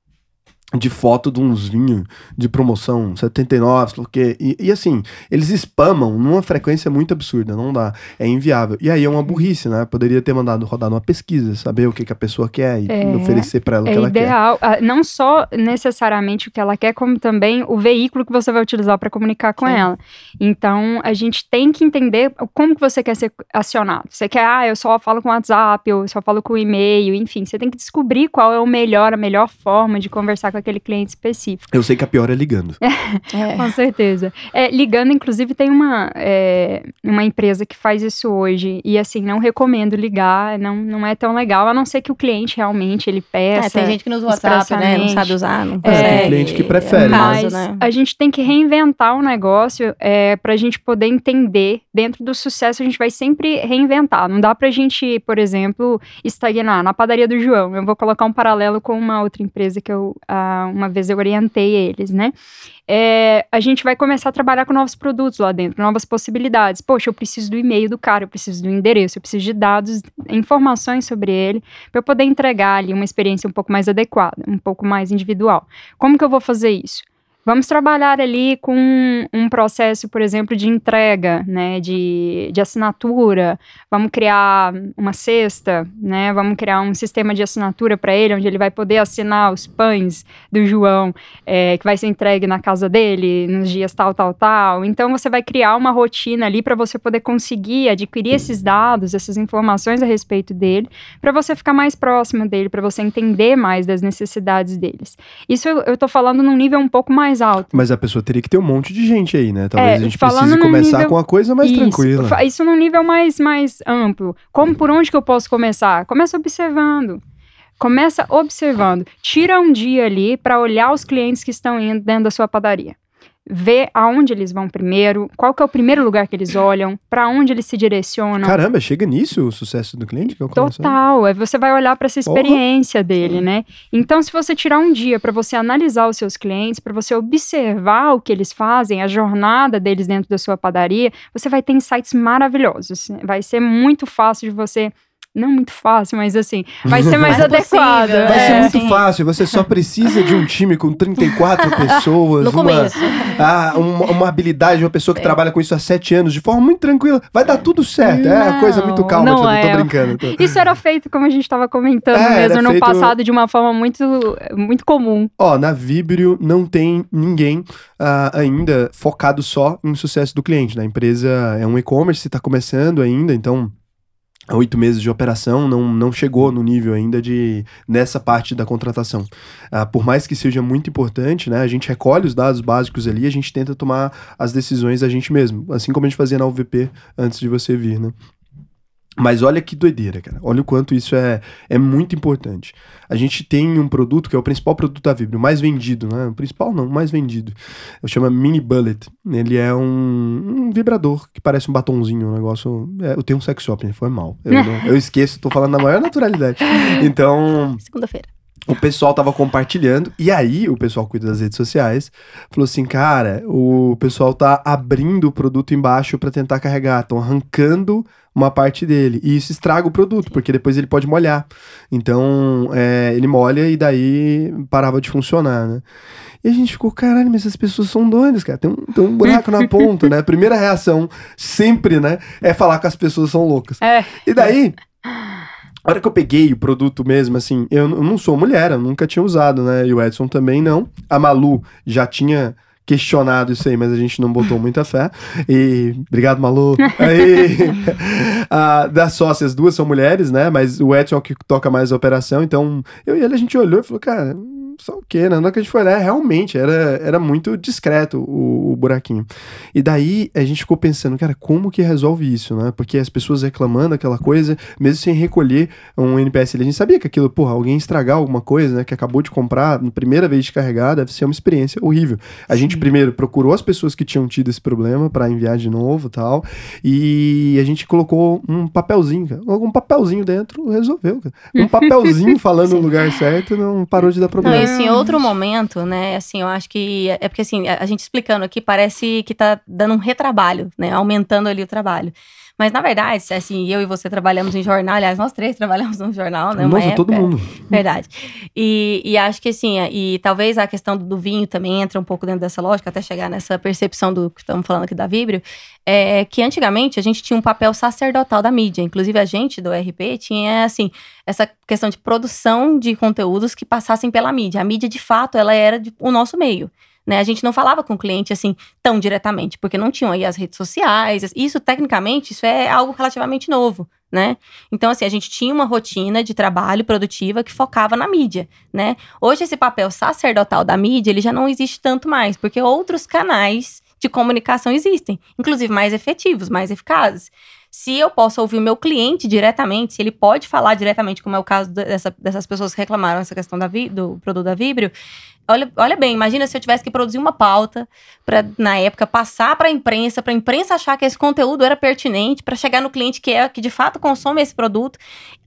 De foto de uns vinhos de promoção, 79, sei lá o quê. E, e assim, eles spamam numa frequência muito absurda, não dá. É inviável. E aí é uma burrice, né? Poderia ter mandado rodar numa pesquisa, saber o que, que a pessoa quer e É, oferecer pra ela o É que ela quer. ideal, ah, não só necessariamente o que ela quer, como também o veículo que você vai utilizar para comunicar com Sim. ela. Então, a gente tem que entender como que você quer ser acionado. Você quer, ah, eu só falo com WhatsApp, eu só falo com e-mail, enfim, você tem que descobrir qual é o melhor, a melhor forma de conversar com aquele cliente específico. Eu sei que a pior é ligando. É. Com certeza. É, ligando, inclusive, tem uma, é, uma empresa que faz isso hoje. E assim, não recomendo ligar, não, não é tão legal, a não ser que o cliente realmente ele É, peça. tem gente que não usa WhatsApp, né? Não sabe usar, não É, tem cliente que prefere, É caso, Mas né? a gente tem que reinventar o negócio é, para a gente poder entender. Dentro do sucesso, a gente vai sempre reinventar. Não dá pra gente, por exemplo, estagnar. Na padaria do João, eu vou colocar um paralelo com uma outra empresa que eu, uma vez eu orientei eles, né? É, a gente vai começar a trabalhar com novos produtos lá dentro, novas possibilidades. Poxa, eu preciso do e-mail do cara, eu preciso do endereço, eu preciso de dados, informações sobre ele, para eu poder entregar ali uma experiência um pouco mais adequada, um pouco mais individual. Como que eu vou fazer isso? Vamos trabalhar ali com um processo, por exemplo, de entrega, né, de, de assinatura. Vamos criar uma cesta, né? Vamos criar um sistema de assinatura para ele, onde ele vai poder assinar os pães do João, é, que vai ser entregue na casa dele nos dias tal, tal, tal. Então você vai criar uma rotina ali para você poder conseguir adquirir esses dados, essas informações a respeito dele, para você ficar mais próximo dele, para você entender mais das necessidades deles. Isso eu, tô falando num nível um pouco mais alto. Mas a pessoa teria que ter um monte de gente aí, né? Talvez É, a gente precise começar nível- com uma coisa mais isso, tranquila. Isso num nível mais, mais amplo. Como por onde que eu posso começar? Começa observando. Começa observando. Tira um dia ali para olhar os clientes que estão indo dentro da sua padaria. Vê aonde eles vão primeiro, qual que é o primeiro lugar que eles olham, para onde eles se direcionam. Caramba, chega nisso o sucesso do cliente? Que eu começo a- Total, aí você vai olhar para essa Porra. experiência dele, né? Então, se você tirar um dia para você analisar os seus clientes, para você observar o que eles fazem, a jornada deles dentro da sua padaria, você vai ter insights maravilhosos. Vai ser muito fácil de você não muito fácil, mas assim, vai ser mais, Mais adequado. possível, Vai ser é. muito sim. fácil, você só precisa de um time com 34 pessoas, No uma, começo. ah, uma, uma habilidade de uma pessoa que É. trabalha com isso há sete anos, de forma muito tranquila. Vai dar tudo certo. é uma Não, coisa muito calma, não eu não tô é. brincando. tô- Isso era feito, como a gente estava comentando É, mesmo, no feito- passado, de uma forma muito, muito comum. Ó, na Vibrio não tem ninguém ah, ainda focado só em sucesso do cliente. né? A empresa é um e-commerce, está começando ainda, então oito meses de operação não, não chegou no nível ainda de nessa parte da contratação. Ah, por mais que seja muito importante, né? A gente recolhe os dados básicos ali, a gente tenta tomar as decisões a gente mesmo, assim como a gente fazia na UVP antes de você vir, né? Mas olha que doideira, cara. Olha o quanto isso é, é muito importante. A gente tem um produto que é o principal produto da Vibrio, o mais vendido, né? O principal não, o mais vendido. Chama Mini Bullet. Ele é um, um vibrador que parece um batonzinho, um negócio. é, eu tenho um sex shop, foi mal. Eu, não- eu esqueço, tô falando na maior naturalidade. Então, Segunda-feira. O pessoal tava compartilhando, e aí o pessoal cuida das redes sociais falou assim: cara, o pessoal tá abrindo o produto embaixo pra tentar carregar, estão arrancando uma parte dele. E isso estraga o produto, porque depois ele pode molhar. Então, é, ele molha e daí parava de funcionar, né? E a gente ficou, caralho, mas essas pessoas são doidas, cara. Tem um, tem um buraco na ponta, né? A primeira reação, sempre, né? É falar que as pessoas são loucas. É. E daí, a hora que eu peguei o produto mesmo, assim, eu, eu não sou mulher, eu nunca tinha usado, né? E o Edson também não. A Malu já tinha questionado isso aí, mas a gente não botou muita fé. E obrigado, Malu. Aí, a, das sócias, duas são mulheres, né? Mas o Edson é o que toca mais a operação. Então, eu e ele, a gente olhou e falou, cara, só o quê, né? Na hora que a gente foi olhar, realmente, era, era muito discreto o, o buraquinho. E daí, a gente ficou pensando, cara, como que resolve isso, né? Porque as pessoas reclamando aquela coisa, mesmo sem recolher um NPS. A gente sabia que aquilo, porra, alguém estragar alguma coisa, né? Que acabou de comprar, na primeira vez de carregar, deve ser uma experiência horrível. A gente primeiro procurou as pessoas que tinham tido esse problema para enviar de novo e tal. E a gente colocou um papelzinho, cara. Colocou Um papelzinho dentro, resolveu, cara. Um papelzinho falando no lugar certo, não parou de dar Não, problema. isso em outro momento, né? Assim, eu acho que. É porque assim, a a gente explicando aqui parece que tá dando um retrabalho, né? Aumentando ali o trabalho. Mas, na verdade, assim, eu e você trabalhamos em jornal, aliás, nós três trabalhamos num jornal, né? Nossa, todo mundo. Verdade. E, e acho que assim, e talvez a questão do vinho também entra um pouco dentro dessa lógica, até chegar nessa percepção do que estamos falando aqui da Vibrio, é que antigamente a gente tinha um papel sacerdotal da mídia. Inclusive, a gente do RP tinha, assim, essa questão de produção de conteúdos que passassem pela mídia. A mídia, de fato, ela era de- o nosso meio. Né? A gente não falava com o cliente assim tão diretamente, porque não tinham aí as redes sociais. Isso, tecnicamente, isso é algo relativamente novo, né? Então, assim, a gente tinha uma rotina de trabalho produtiva que focava na mídia, né? Hoje, esse papel sacerdotal da mídia, ele já não existe tanto mais, porque outros canais de comunicação existem, inclusive mais efetivos, mais eficazes. Se eu posso ouvir o meu cliente diretamente, se ele pode falar diretamente, como é o caso dessa- dessas pessoas que reclamaram essa questão da do produto da Vibrio, olha, olha bem, imagina se eu tivesse que produzir uma pauta para na época passar para a imprensa, para a imprensa achar que esse conteúdo era pertinente, para chegar no cliente que é que de fato consome esse produto,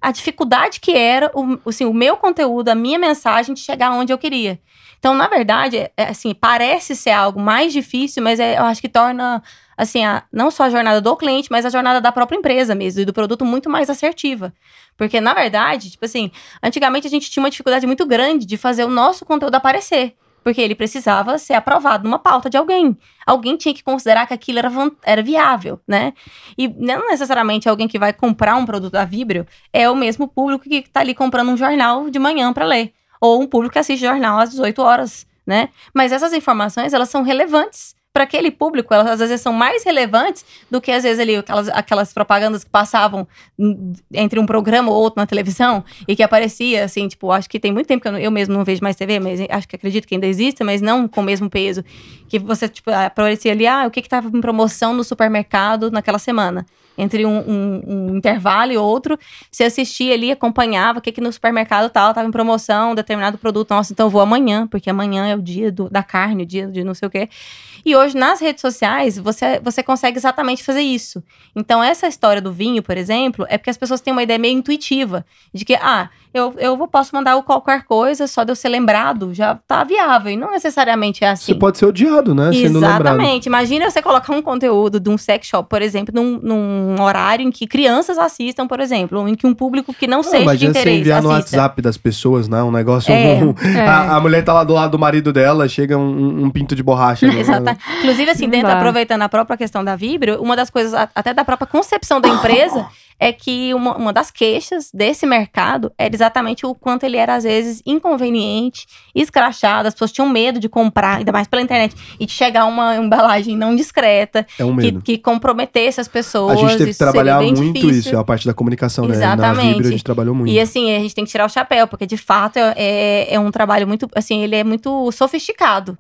a dificuldade que era o, assim, o meu conteúdo, a minha mensagem de chegar onde eu queria. Então, na verdade, é- é assim, parece ser algo mais difícil, mas é- eu acho que torna assim, a, não só a jornada do cliente, mas a jornada da própria empresa mesmo, e do produto muito mais assertiva. Porque, na verdade, tipo assim, antigamente a gente tinha uma dificuldade muito grande de fazer o nosso conteúdo aparecer. Porque ele precisava ser aprovado numa pauta de alguém. Alguém tinha que considerar que aquilo era, era viável, né? E não necessariamente alguém que vai comprar um produto da Vibrio é o mesmo público que está ali comprando um jornal de manhã para ler. Ou um público que assiste jornal às 18 horas, né? Mas essas informações, elas são relevantes para aquele público, elas às vezes são mais relevantes do que às vezes ali aquelas, aquelas propagandas que passavam entre um programa ou outro na televisão e que aparecia assim, tipo, acho que tem muito tempo que eu, eu mesmo não vejo mais TV, mas acho que acredito que ainda existe, mas não com o mesmo peso que você tipo aparecia ali, ah, o que que tava em promoção no supermercado naquela semana. Entre um, um- um intervalo e outro, você assistia ali, acompanhava o que, que no supermercado tal tava em promoção, um determinado produto. Nossa, então eu vou amanhã, porque amanhã é o dia do- da carne, o dia de não sei o quê. E hoje, nas redes sociais, você, você consegue exatamente fazer isso. Então, essa história do vinho, por exemplo, é porque as pessoas têm uma ideia meio intuitiva de que, ah, eu, eu posso mandar qualquer coisa, só de eu ser lembrado, já tá viável. E não necessariamente é assim. Você pode ser odiado, né? Sendo lembrado. Exatamente. Imagina você colocar um conteúdo de um sex shop, por exemplo, num, num horário em que crianças assistam, por exemplo, ou em que um público que não, Não, seja de imagina você interesse enviar no assista. WhatsApp das pessoas, né? Um negócio. É. um- É. a, a mulher tá lá do lado do marido dela, chega um, um pinto de borracha. né? Exatamente. Inclusive, assim, dentro, aproveitando a própria questão da Vibro, uma das coisas, até da própria concepção da empresa, é que uma, uma das queixas desse mercado era exatamente o quanto ele era, às vezes, inconveniente, escrachado, as pessoas tinham medo de comprar, ainda mais pela internet, e de chegar uma embalagem não discreta, É um que, que comprometesse as pessoas. A gente teve que trabalhar muito difícil. isso, é a parte da comunicação, né? Na Exatamente. Vibra a gente trabalhou muito. E assim, a gente tem que tirar o chapéu, porque de fato é, é, é um trabalho muito, assim, ele é muito sofisticado.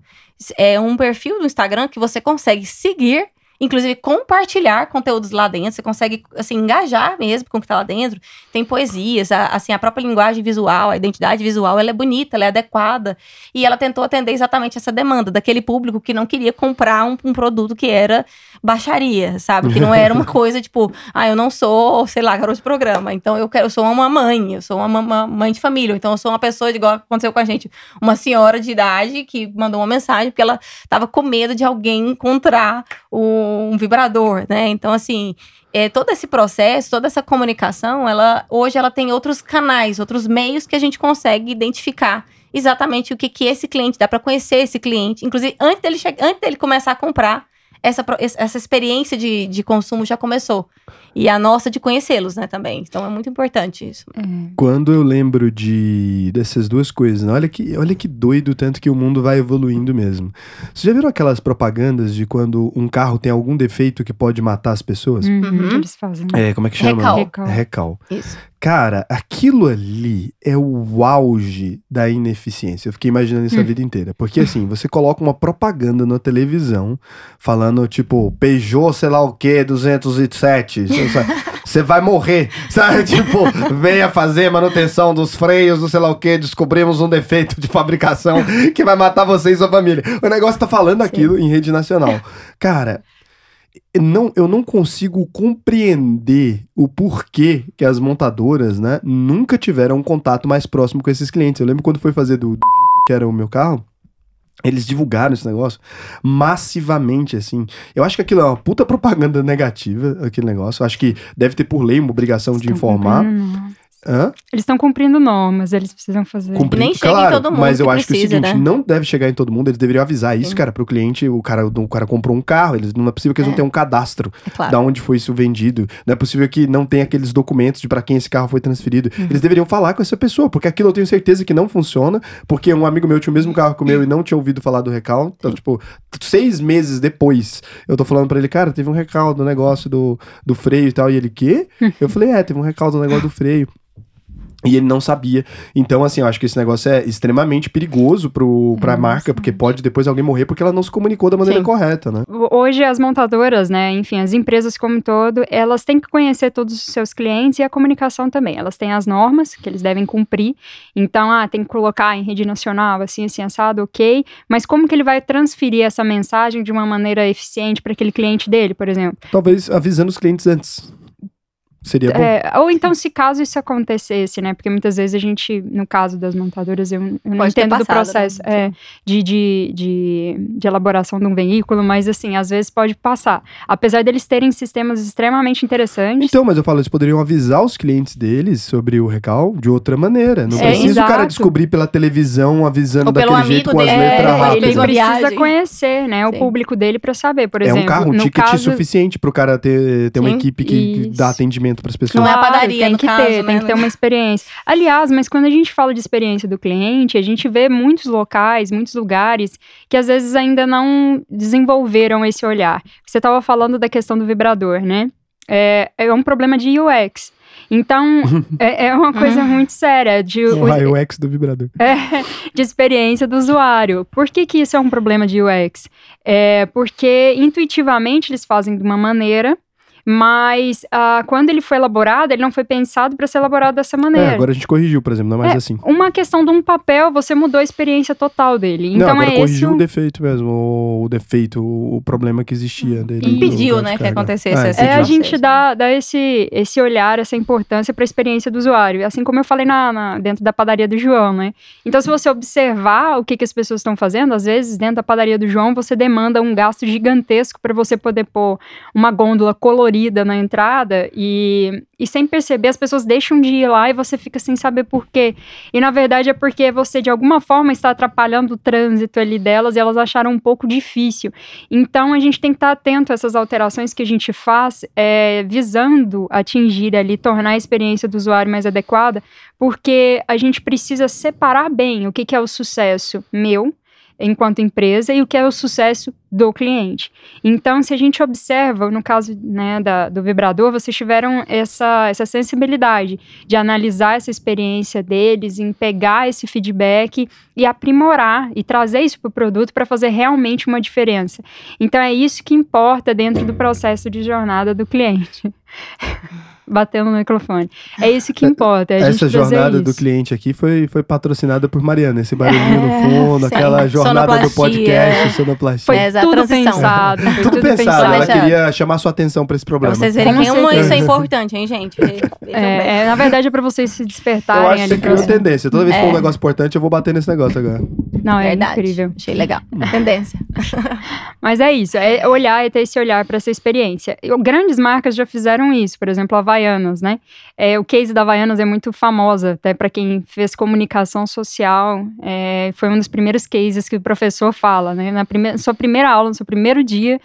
É um perfil do Instagram que você consegue seguir, inclusive compartilhar conteúdos lá dentro, você consegue, assim, engajar mesmo com o que tá lá dentro. Tem poesias, a- assim, a própria linguagem visual, a identidade visual, ela é bonita, ela é adequada. E ela tentou atender exatamente essa demanda daquele público que não queria comprar um, um produto que era baixaria, sabe? Que não era uma coisa tipo, ah, eu não sou, sei lá, garoto de programa. Então eu quero, eu sou uma mãe, eu sou uma, uma mãe de família. Então eu sou uma pessoa, igual aconteceu com a gente, uma senhora de idade que mandou uma mensagem porque ela tava com medo de alguém encontrar o- um vibrador, né? Então, assim, é, todo esse processo, toda essa comunicação, ela hoje ela tem outros canais, outros meios que a gente consegue identificar exatamente o que, que esse cliente dá para conhecer esse cliente. Inclusive, antes dele, antes dele começar a comprar, essa, essa experiência de, de consumo já começou. E a nossa de conhecê-los, né, também. Então é muito importante isso. É. Quando eu lembro de dessas duas coisas, né? olha que, olha que doido o tanto que o mundo vai evoluindo mesmo. Você já viram aquelas propagandas de quando um carro tem algum defeito que pode matar as pessoas? Uhum, Uhum. Eles fazem. É, como é que chama? Recal. Recal. Recal. Isso. Cara, aquilo ali é o auge da ineficiência. Eu fiquei imaginando isso a vida inteira. Porque assim, você coloca uma propaganda na televisão falando, tipo, Peugeot, sei lá o quê, 207. Você vai morrer. Sabe? Tipo, venha fazer manutenção dos freios, do sei lá o quê, descobrimos um defeito de fabricação que vai matar você e sua família. O negócio tá falando aquilo em rede nacional. Cara, não, eu não consigo compreender o porquê que as montadoras, né, nunca tiveram um contato mais próximo com esses clientes. Eu lembro quando foi fazer do, que era o meu carro, eles divulgaram esse negócio massivamente, assim. Eu acho que aquilo é uma puta propaganda negativa, aquele negócio. Eu acho que deve ter por lei uma obrigação de Estão informar. Hã? Eles estão cumprindo normas, eles precisam fazer. Cumprir, Nem chega em claro, todo mundo mas eu que acho que o precisa, seguinte, né? não deve chegar em todo mundo, eles deveriam avisar isso, Sim. cara, pro cliente, o cara, o cara comprou um carro, eles, não é possível que eles não É. tenham um cadastro É claro. da onde foi isso vendido. Não é possível que não tenha aqueles documentos de para quem esse carro foi transferido. Uhum. Eles deveriam falar com essa pessoa, porque aquilo eu tenho certeza que não funciona, porque um amigo meu tinha o mesmo carro que o meu e não tinha ouvido falar do recal. Então, tipo, seis meses depois, eu tô falando pra ele, cara, teve um recal do negócio do, do freio e tal. E ele, quê? eu falei, é, teve um recal do negócio do freio. E ele não sabia. Então, assim, eu acho que esse negócio é extremamente perigoso pro, pra É, marca, porque pode depois alguém morrer porque ela não se comunicou da maneira Sim. correta, né? Hoje as montadoras, né, enfim, as empresas como um todo, elas têm que conhecer todos os seus clientes e a comunicação também. Elas têm as normas que eles devem cumprir. Então, ah, tem que colocar em rede nacional, assim, assim, assado, ok. Mas como que ele vai transferir essa mensagem de uma maneira eficiente para aquele cliente dele, por exemplo? Talvez avisando os clientes antes. Seria bom. É, ou então, se caso isso acontecesse, né? Porque muitas vezes a gente, no caso das montadoras, eu, eu não Pode entendo do passado, processo né? é, de, de, de, de elaboração de um veículo, mas assim, às vezes pode passar. Apesar deles terem sistemas extremamente interessantes. Então, mas eu falo, eles poderiam avisar os clientes deles sobre o recal de outra maneira. Não É, precisa o cara exato. descobrir pela televisão, avisando Ou pelo daquele jeito amigo com as dele, É, letras rápidas. ele. Uma precisa conhecer, né, o Sim. público dele para saber, por É exemplo. um carro, um ticket caso, suficiente pro cara ter, ter uma Sim, equipe que, que isso. dá atendimento pras pessoas. Não é a Claro, padaria, tem no que caso, ter, né? tem que ter uma experiência. Aliás, mas quando a gente fala de experiência do cliente, a gente vê muitos locais, muitos lugares que às vezes ainda não desenvolveram esse olhar. Você estava falando da questão do vibrador, né? É, é um problema de UX. Então, é, é uma coisa muito séria de, O raio X do vibrador. é, de experiência do usuário. Por que, que isso é um problema de UX? É porque intuitivamente eles fazem de uma maneira, Mas uh, quando ele foi elaborado, ele não foi pensado para ser elaborado dessa maneira. É, agora a gente corrigiu, por exemplo, não é mais é, assim. Uma questão de um papel, você mudou a experiência total dele. Então não, agora é corrigiu esse o defeito mesmo, o defeito, o problema que existia dele. Impediu, né, que acontecesse é, esse É a gente dá, dá esse, esse olhar, essa importância para a experiência do usuário. Assim como eu falei na, na, dentro da padaria do João, né? Então, se você observar o que, que as pessoas estão fazendo, às vezes, dentro da padaria do João, você demanda um gasto gigantesco para você poder pôr uma gôndola colorida na entrada e, e sem perceber, as pessoas deixam de ir lá e você fica sem saber por quê. E na verdade é porque você, de alguma forma, está atrapalhando o trânsito ali delas e elas acharam um pouco difícil. Então, a gente tem que estar atento a essas alterações que a gente faz, é, visando atingir ali, tornar a experiência do usuário mais adequada, porque a gente precisa separar bem o que, que é o sucesso meu enquanto empresa e o que é o sucesso do cliente. Então, se a gente observa, no caso né, da, do vibrador, vocês tiveram essa, essa sensibilidade de analisar essa experiência deles, em pegar esse feedback e aprimorar e trazer isso para o produto para fazer realmente uma diferença. Então, é isso que importa dentro do processo de jornada do cliente. batendo no microfone. É isso que importa. É Essa jornada do cliente aqui foi, foi patrocinada por Mariana. Esse barulhinho no fundo, sim. aquela jornada do podcast, sonoplastia. Foi É, essa tudo transição. pensado. Foi tudo, pensado. Ela queria chamar sua atenção para esse Pra problema. vocês verem Com como isso é importante, hein, gente? É, é, na verdade é para vocês se Eu despertarem acho que ali. você criou pra- tendência. Toda vez que for um É. negócio importante, eu vou bater nesse negócio agora. Não, é Verdade. incrível. Achei legal. Tendência. Mas é isso, é olhar e ter esse olhar para essa experiência. Grandes marcas já fizeram isso, por exemplo, a Havaianas, né? É, o case da Havaianas é muito famosa, até para quem fez comunicação social. é, foi um dos primeiros cases que o professor fala, né? Na primeira, sua primeira aula, no seu primeiro dia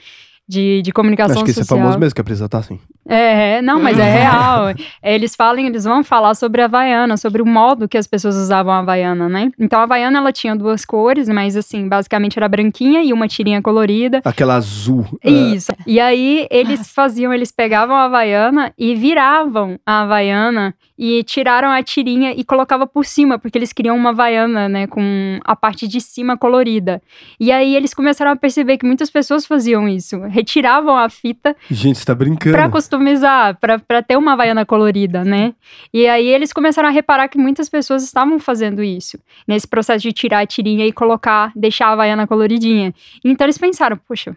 de, de comunicação acho que isso é social. famoso mesmo, que a Prisa tá assim. É, não, mas é real. Eles falam, eles vão falar sobre a Havaiana, sobre o modo que as pessoas usavam a Havaiana, né? Então a Havaiana ela tinha duas cores, mas assim, basicamente era branquinha e uma tirinha colorida. Aquela azul. é, Isso. E aí eles faziam, eles pegavam a Havaiana e viravam a Havaiana e tiraram a tirinha e colocava por cima, porque eles queriam uma Havaiana, né, com a parte de cima colorida. E aí eles começaram a perceber que muitas pessoas faziam isso, retiravam a fita Gente, você tá brincando. Pra customizar, pra ter uma havaiana colorida, né? E aí eles começaram a reparar que muitas pessoas estavam fazendo isso, nesse processo de tirar a tirinha e colocar, deixar a havaiana coloridinha. Então eles pensaram, poxa,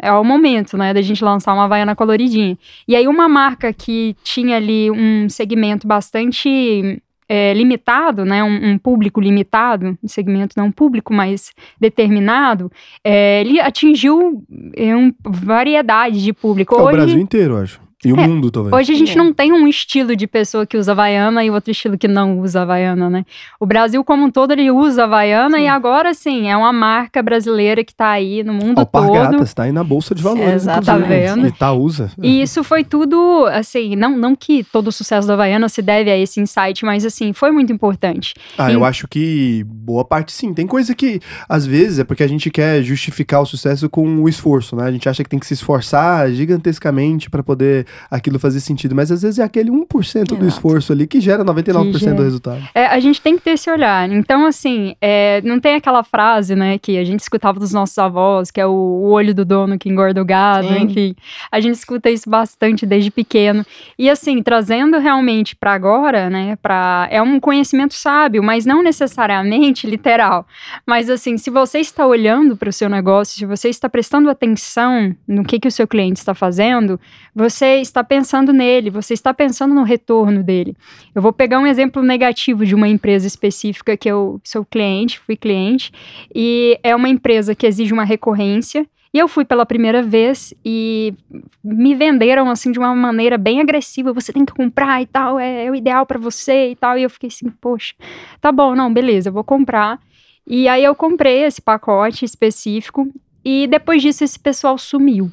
é o momento, né, da gente lançar uma havaiana coloridinha. E aí uma marca que tinha ali um segmento bastante é, limitado, né, um, um público limitado, um segmento não público, mas determinado, é, ele atingiu é, uma variedade de público. É o Hoje- Brasil inteiro, acho. E o É, mundo, talvez. Hoje a gente É. não tem um estilo de pessoa que usa Havaiana e outro estilo que não usa Havaiana, né? O Brasil como um todo, ele usa Havaiana e agora, sim, é uma marca brasileira que tá aí no mundo Alpargatas, todo. tá aí na Bolsa de Valores. Exato. Tá vendo? Itaúsa. E isso foi tudo, assim, não, não que todo o sucesso da Havaiana se deve a esse insight, mas, assim, foi muito importante. Ah, Em- eu acho que boa parte sim. Tem coisa que, às vezes, é porque a gente quer justificar o sucesso com o esforço, né? A gente acha que tem que se esforçar gigantescamente pra poder aquilo fazer sentido. Mas às vezes é aquele 1% do Exato. esforço ali que gera 99% Que gera. do resultado. É, a gente tem que ter esse olhar. Então, assim, é, não tem aquela frase, né, que a gente escutava dos nossos avós, que é o, o olho do dono que engorda o gado, Sim. enfim. A gente escuta isso bastante desde pequeno. E, assim, trazendo realmente para agora, né, pra, é um conhecimento sábio, mas não necessariamente literal. Mas, assim, se você está olhando para o seu negócio, se você está prestando atenção no que, que o seu cliente está fazendo, você está pensando nele, você está pensando no retorno dele. Eu vou pegar um exemplo negativo de uma empresa específica que eu sou cliente, fui cliente, e é uma empresa que exige uma recorrência. E eu fui pela primeira vez e me venderam assim de uma maneira bem agressiva. Você tem que comprar e tal, é, é o ideal para você e tal. E eu fiquei assim, poxa, tá bom, não, beleza, eu vou comprar. E aí eu comprei esse pacote específico e depois disso esse pessoal sumiu.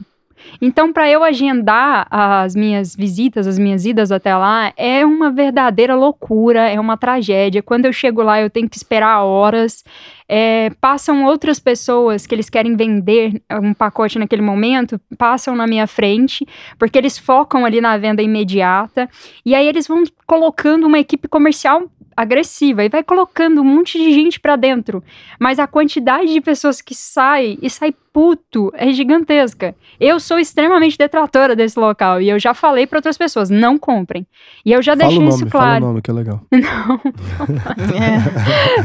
Então, para eu agendar as minhas visitas, as minhas idas até lá, é uma verdadeira loucura, é uma tragédia. Quando eu chego lá, eu tenho que esperar horas. É, passam outras pessoas que eles querem vender um pacote naquele momento, passam na minha frente, porque eles focam ali na venda imediata. E aí eles vão colocando uma equipe comercial agressiva e vai colocando um monte de gente pra dentro. Mas a quantidade de pessoas que sai e sai puto é gigantesca. Eu sou extremamente detratora desse local e eu já falei para outras pessoas, não comprem. E eu já Fala deixei nome, isso fala o claro. nome, que é legal.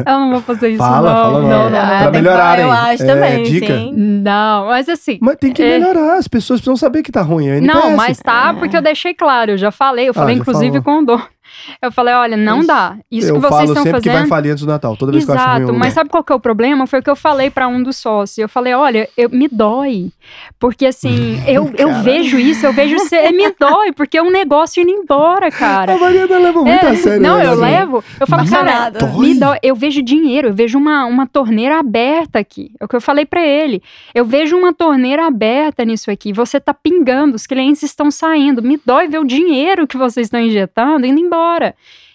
É. Eu não vou fazer isso. Fala, não, fala o não, nome. não, Ah, Pra tem que melhorarem. falar, Eu acho É, também, dica. sim. Não, mas assim. Mas tem que É. melhorar, as pessoas precisam saber que tá ruim. é Não, mas tá, porque eu deixei claro, eu já falei, eu falei Ah, inclusive falou. com o dono. Eu falei, olha, não Isso. dá. Isso que vocês falo estão sempre que fazendo. vai falir antes do Natal, toda vez que eu acho. Exato, mas sabe qual que é o problema? Foi o que eu falei pra um dos sócios. Eu falei, olha, eu, me dói. Porque assim, eu, eu vejo isso, eu vejo ser, me dói, porque é um negócio indo embora, cara. A Mariana leva muito É, a sério. não, eu levo. Eu falo, cara, me dói. Eu vejo dinheiro, eu vejo uma, uma torneira aberta aqui. É o que eu falei pra ele. Eu vejo uma torneira aberta nisso aqui. Você tá pingando, os clientes estão saindo. Me dói ver o dinheiro que vocês estão injetando indo embora.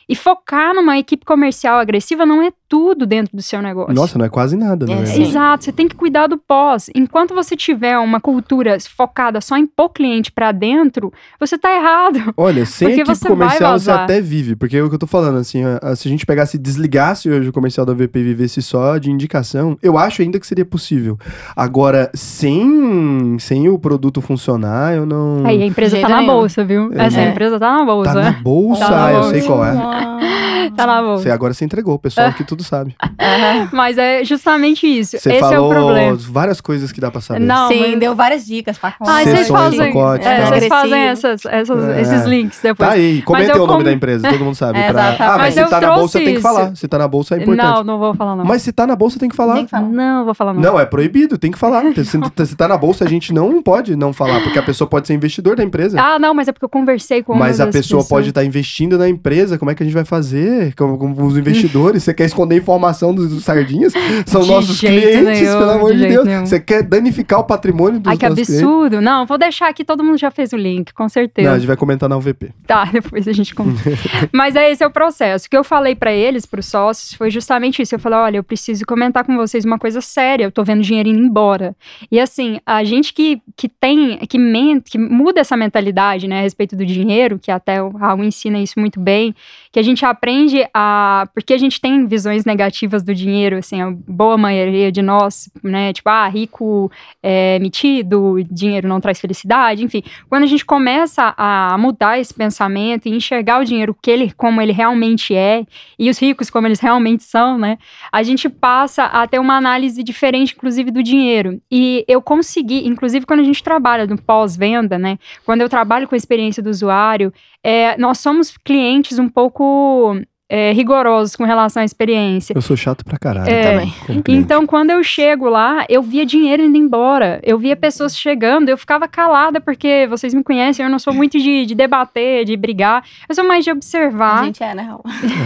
E focar numa equipe comercial agressiva não é tudo dentro do seu negócio. Nossa, não é quase nada, né? É. Exato, você tem que cuidar do pós. Enquanto você tiver uma cultura focada só em pôr cliente pra dentro, você tá errado. Olha, sem Porque equipe você comercial você até vive, porque é o que eu tô falando, assim, ó, se a gente pegasse e desligasse hoje o comercial da VP e vivesse só de indicação, eu acho ainda que seria possível. Agora, sem, sem o produto funcionar, eu não... Aí a empresa tá na nenhum. bolsa, viu? É. Essa É. empresa tá na bolsa. Tá na bolsa, Tá na eu bolsa. sei qual é. Tá na bolsa. Você, agora você entregou, o pessoal aqui tudo sabe. Mas é justamente isso. Você Esse falou é o problema. várias coisas que dá pra saber. Não, Sim, mas- deu várias dicas pra Sessões, vocês fazem, pacotes, é, tal. vocês fazem essas, essas- É. esses links depois. Tá aí, comenta o nome com- da empresa, todo mundo sabe. É, pra-. Ah, mas, Mas se tá na bolsa trouxe tem que isso. falar. Se tá na bolsa é importante. Não, não vou falar não. Mas se tá na bolsa tem que falar. Tem que falar. Não, vou falar não. Não, é proibido, tem que falar. Se, se tá na bolsa, a gente não pode não falar, porque a pessoa pode ser investidor da empresa. Ah, não, mas é porque eu conversei com Mas a pessoa pessoas. pode estar investindo na empresa, como é que a gente vai fazer? Com, com os investidores? Você quer esconder informação dos, dos sardinhas? São De nossos clientes, nenhum, pelo amor de de Deus. nenhum. Você quer danificar o patrimônio dos Ai, que nossos clientes? absurdo. Não, vou deixar aqui, todo mundo já fez o link, com certeza. Não, a gente vai comentar na UVP. Tá, depois a gente conta. Mas é esse é o processo. O que eu falei pra eles, pros sócios, foi justamente isso. Eu falei, olha, eu preciso comentar com vocês uma coisa séria. Eu tô vendo dinheiro indo embora. E assim, a gente que, que tem, que, que muda essa mentalidade, né, a respeito do dinheiro, que até o Raul ensina isso muito bem, que a gente aprende a... Porque a gente tem visões negativas do dinheiro, assim, a boa maioria de nós, né, tipo, ah, rico é metido, dinheiro não traz felicidade, enfim. Quando a gente começa a mudar esse pensamento e enxergar o dinheiro que ele, como ele realmente é, e os ricos como eles realmente são, né? A gente passa a ter uma análise diferente, inclusive, do dinheiro. E eu consegui, inclusive quando a gente trabalha no pós-venda, né? Quando eu trabalho com a experiência do usuário, é, nós somos clientes um pouco é, rigorosos com relação à experiência. Eu sou chato pra caralho. É, também. Então, quando eu chego lá, eu via dinheiro indo embora. Eu via pessoas chegando, eu ficava calada, porque vocês me conhecem, eu não sou muito de, de debater, de brigar. Eu sou mais de A observar. gente é, né, Raul?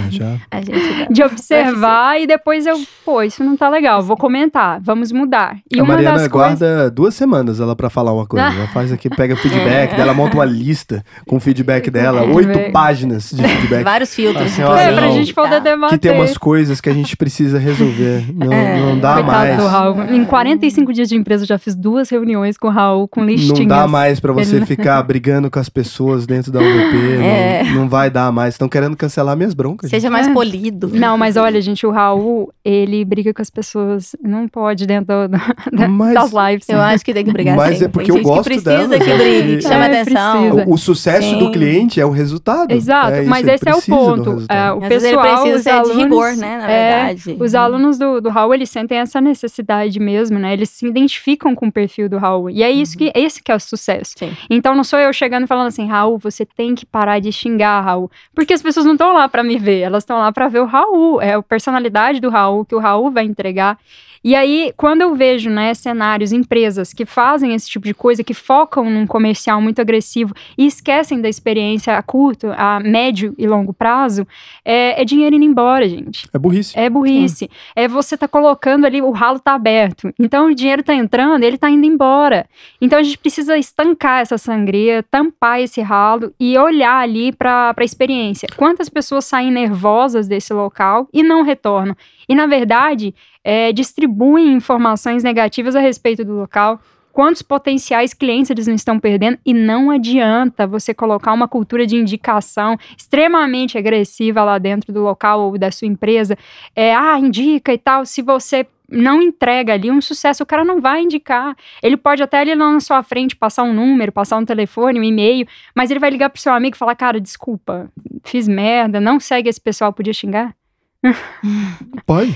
É, já. A gente De observar e depois eu, pô, isso não tá legal, vou comentar, vamos mudar. E a uma Mariana das coisas. guarda duas semanas ela pra falar uma coisa. Ela faz aqui, pega feedback, É. dela monta uma lista com o feedback dela, Feedback. oito páginas de feedback. Vários filtros. Assim, É, pra gente poder debater. Que tem umas coisas que a gente precisa resolver. Não, É, não dá mais. do Raul. Em 45 dias de empresa, eu já fiz duas reuniões com o Raul, com listinhas. Não dá mais pra você Ele- ficar brigando com as pessoas dentro da UVP. É. Não, não vai dar mais. Estão querendo cancelar minhas broncas. Seja mais polido. Não, mas olha, gente, o Raul, ele briga com as pessoas. Não pode dentro do- Mas- das lives. Eu acho que tem que brigar Mas sim. é porque Tem eu gente que gosto precisa delas, que brigue, que que- chame É, atenção. O, o sucesso Sim. do cliente é o resultado. Exato, É mas esse é o ponto. É, o Às vezes ele pessoal, precisa os ser alunos, de rigor, né, na é, verdade. Os alunos do, do Raul, eles sentem essa necessidade mesmo, né? Eles se identificam com o perfil do Raul. E é isso que, esse que é o sucesso. Sim. Então não sou eu chegando e falando assim, Raul, você tem que parar de xingar, Raul. Porque as pessoas não estão lá pra me ver, elas estão lá pra ver o Raul. É a personalidade do Raul, que o Raul vai entregar. E aí, quando eu vejo, né, cenários, empresas que fazem esse tipo de coisa, que focam num comercial muito agressivo e esquecem da experiência a curto, a médio e longo prazo, é, é dinheiro indo embora, gente. É burrice. É burrice. É você tá colocando ali, o ralo tá aberto. Então o dinheiro tá entrando, ele tá indo embora. Então a gente precisa estancar essa sangria, tampar esse ralo e olhar ali pra, pra experiência. Quantas pessoas saem nervosas desse local e não retornam? E na verdade, é, distribuem informações negativas a respeito do local. quantos potenciais clientes eles não estão perdendo e não adianta você colocar uma cultura de indicação extremamente agressiva lá dentro do local ou da sua empresa, é, ah, indica e tal, se você não entrega ali um sucesso, o cara não vai indicar. Ele pode até ali lá na sua frente passar um número, passar um telefone, um e-mail, mas ele vai ligar pro seu amigo e falar: Cara, desculpa, fiz merda, não segue esse pessoal, podia xingar? Pode.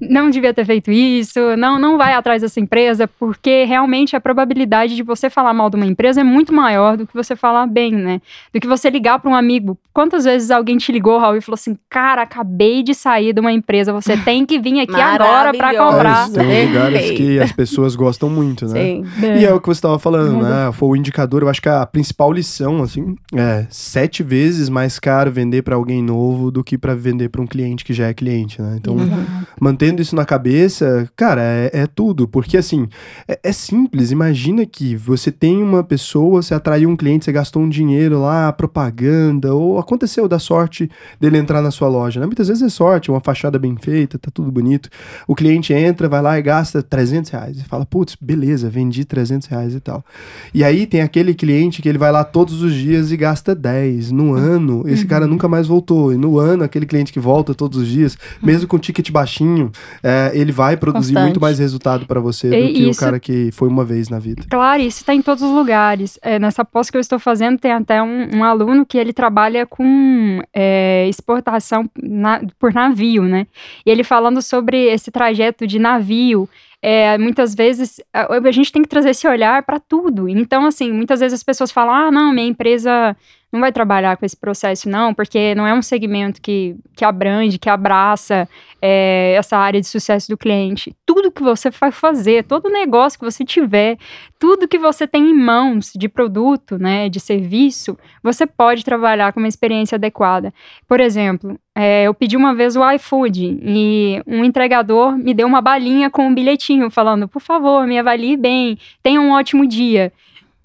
Não devia ter feito isso, não, não vai atrás dessa empresa, porque realmente a probabilidade de você falar mal de uma empresa é muito maior do que você falar bem, né? Do que você ligar para um amigo. Quantas vezes alguém te ligou, Raul, e falou assim: Cara, acabei de sair de uma empresa, você tem que vir aqui agora para comprar. Mas lugares que as pessoas gostam muito, né? Sim. E é o que você estava falando, né? Foi o indicador, eu acho que a principal lição, assim, é sete vezes mais caro vender para alguém novo do que para vender para um cliente que já é cliente, né? Então, uhum. mantendo isso na cabeça, cara, é, é tudo. Porque, assim, é, é, simples. Imagina que você tem uma pessoa, você atraiu um cliente, você gastou um dinheiro lá, propaganda, ou aconteceu da sorte dele entrar na sua loja, né? Muitas vezes é sorte, uma fachada bem feita, tá tudo bonito. O cliente entra, vai lá e gasta 300 reais. E fala, putz, beleza, vendi 300 reais e tal. E aí tem aquele cliente que ele vai lá todos os dias e gasta 10. No ano, esse uhum. cara nunca mais voltou. E no ano, aquele cliente que volta todos os dias, mesmo com ticket baixinho, é, ele vai produzir Constante. muito mais resultado para você do e que isso, o cara que foi uma vez na vida. Claro, isso está em todos os lugares. É, nessa pós que eu estou fazendo, tem até um, um aluno que ele trabalha com é, exportação na, por navio, né? E ele falando sobre esse trajeto de navio. É, muitas vezes a, a, gente tem que trazer esse olhar para tudo. Então, assim, muitas vezes as pessoas falam: ah, não, minha empresa não vai trabalhar com esse processo, não, porque não é um segmento que, que abrange, que abraça é, essa área de sucesso do cliente. Tudo que você vai fazer, todo negócio que você tiver, tudo que você tem em mãos de produto, né, de serviço, você pode trabalhar com uma experiência adequada. Por exemplo, é, eu pedi uma vez o iFood e um entregador me deu uma balinha com um bilhetinho falando, por favor, me avalie bem, tenha um ótimo dia.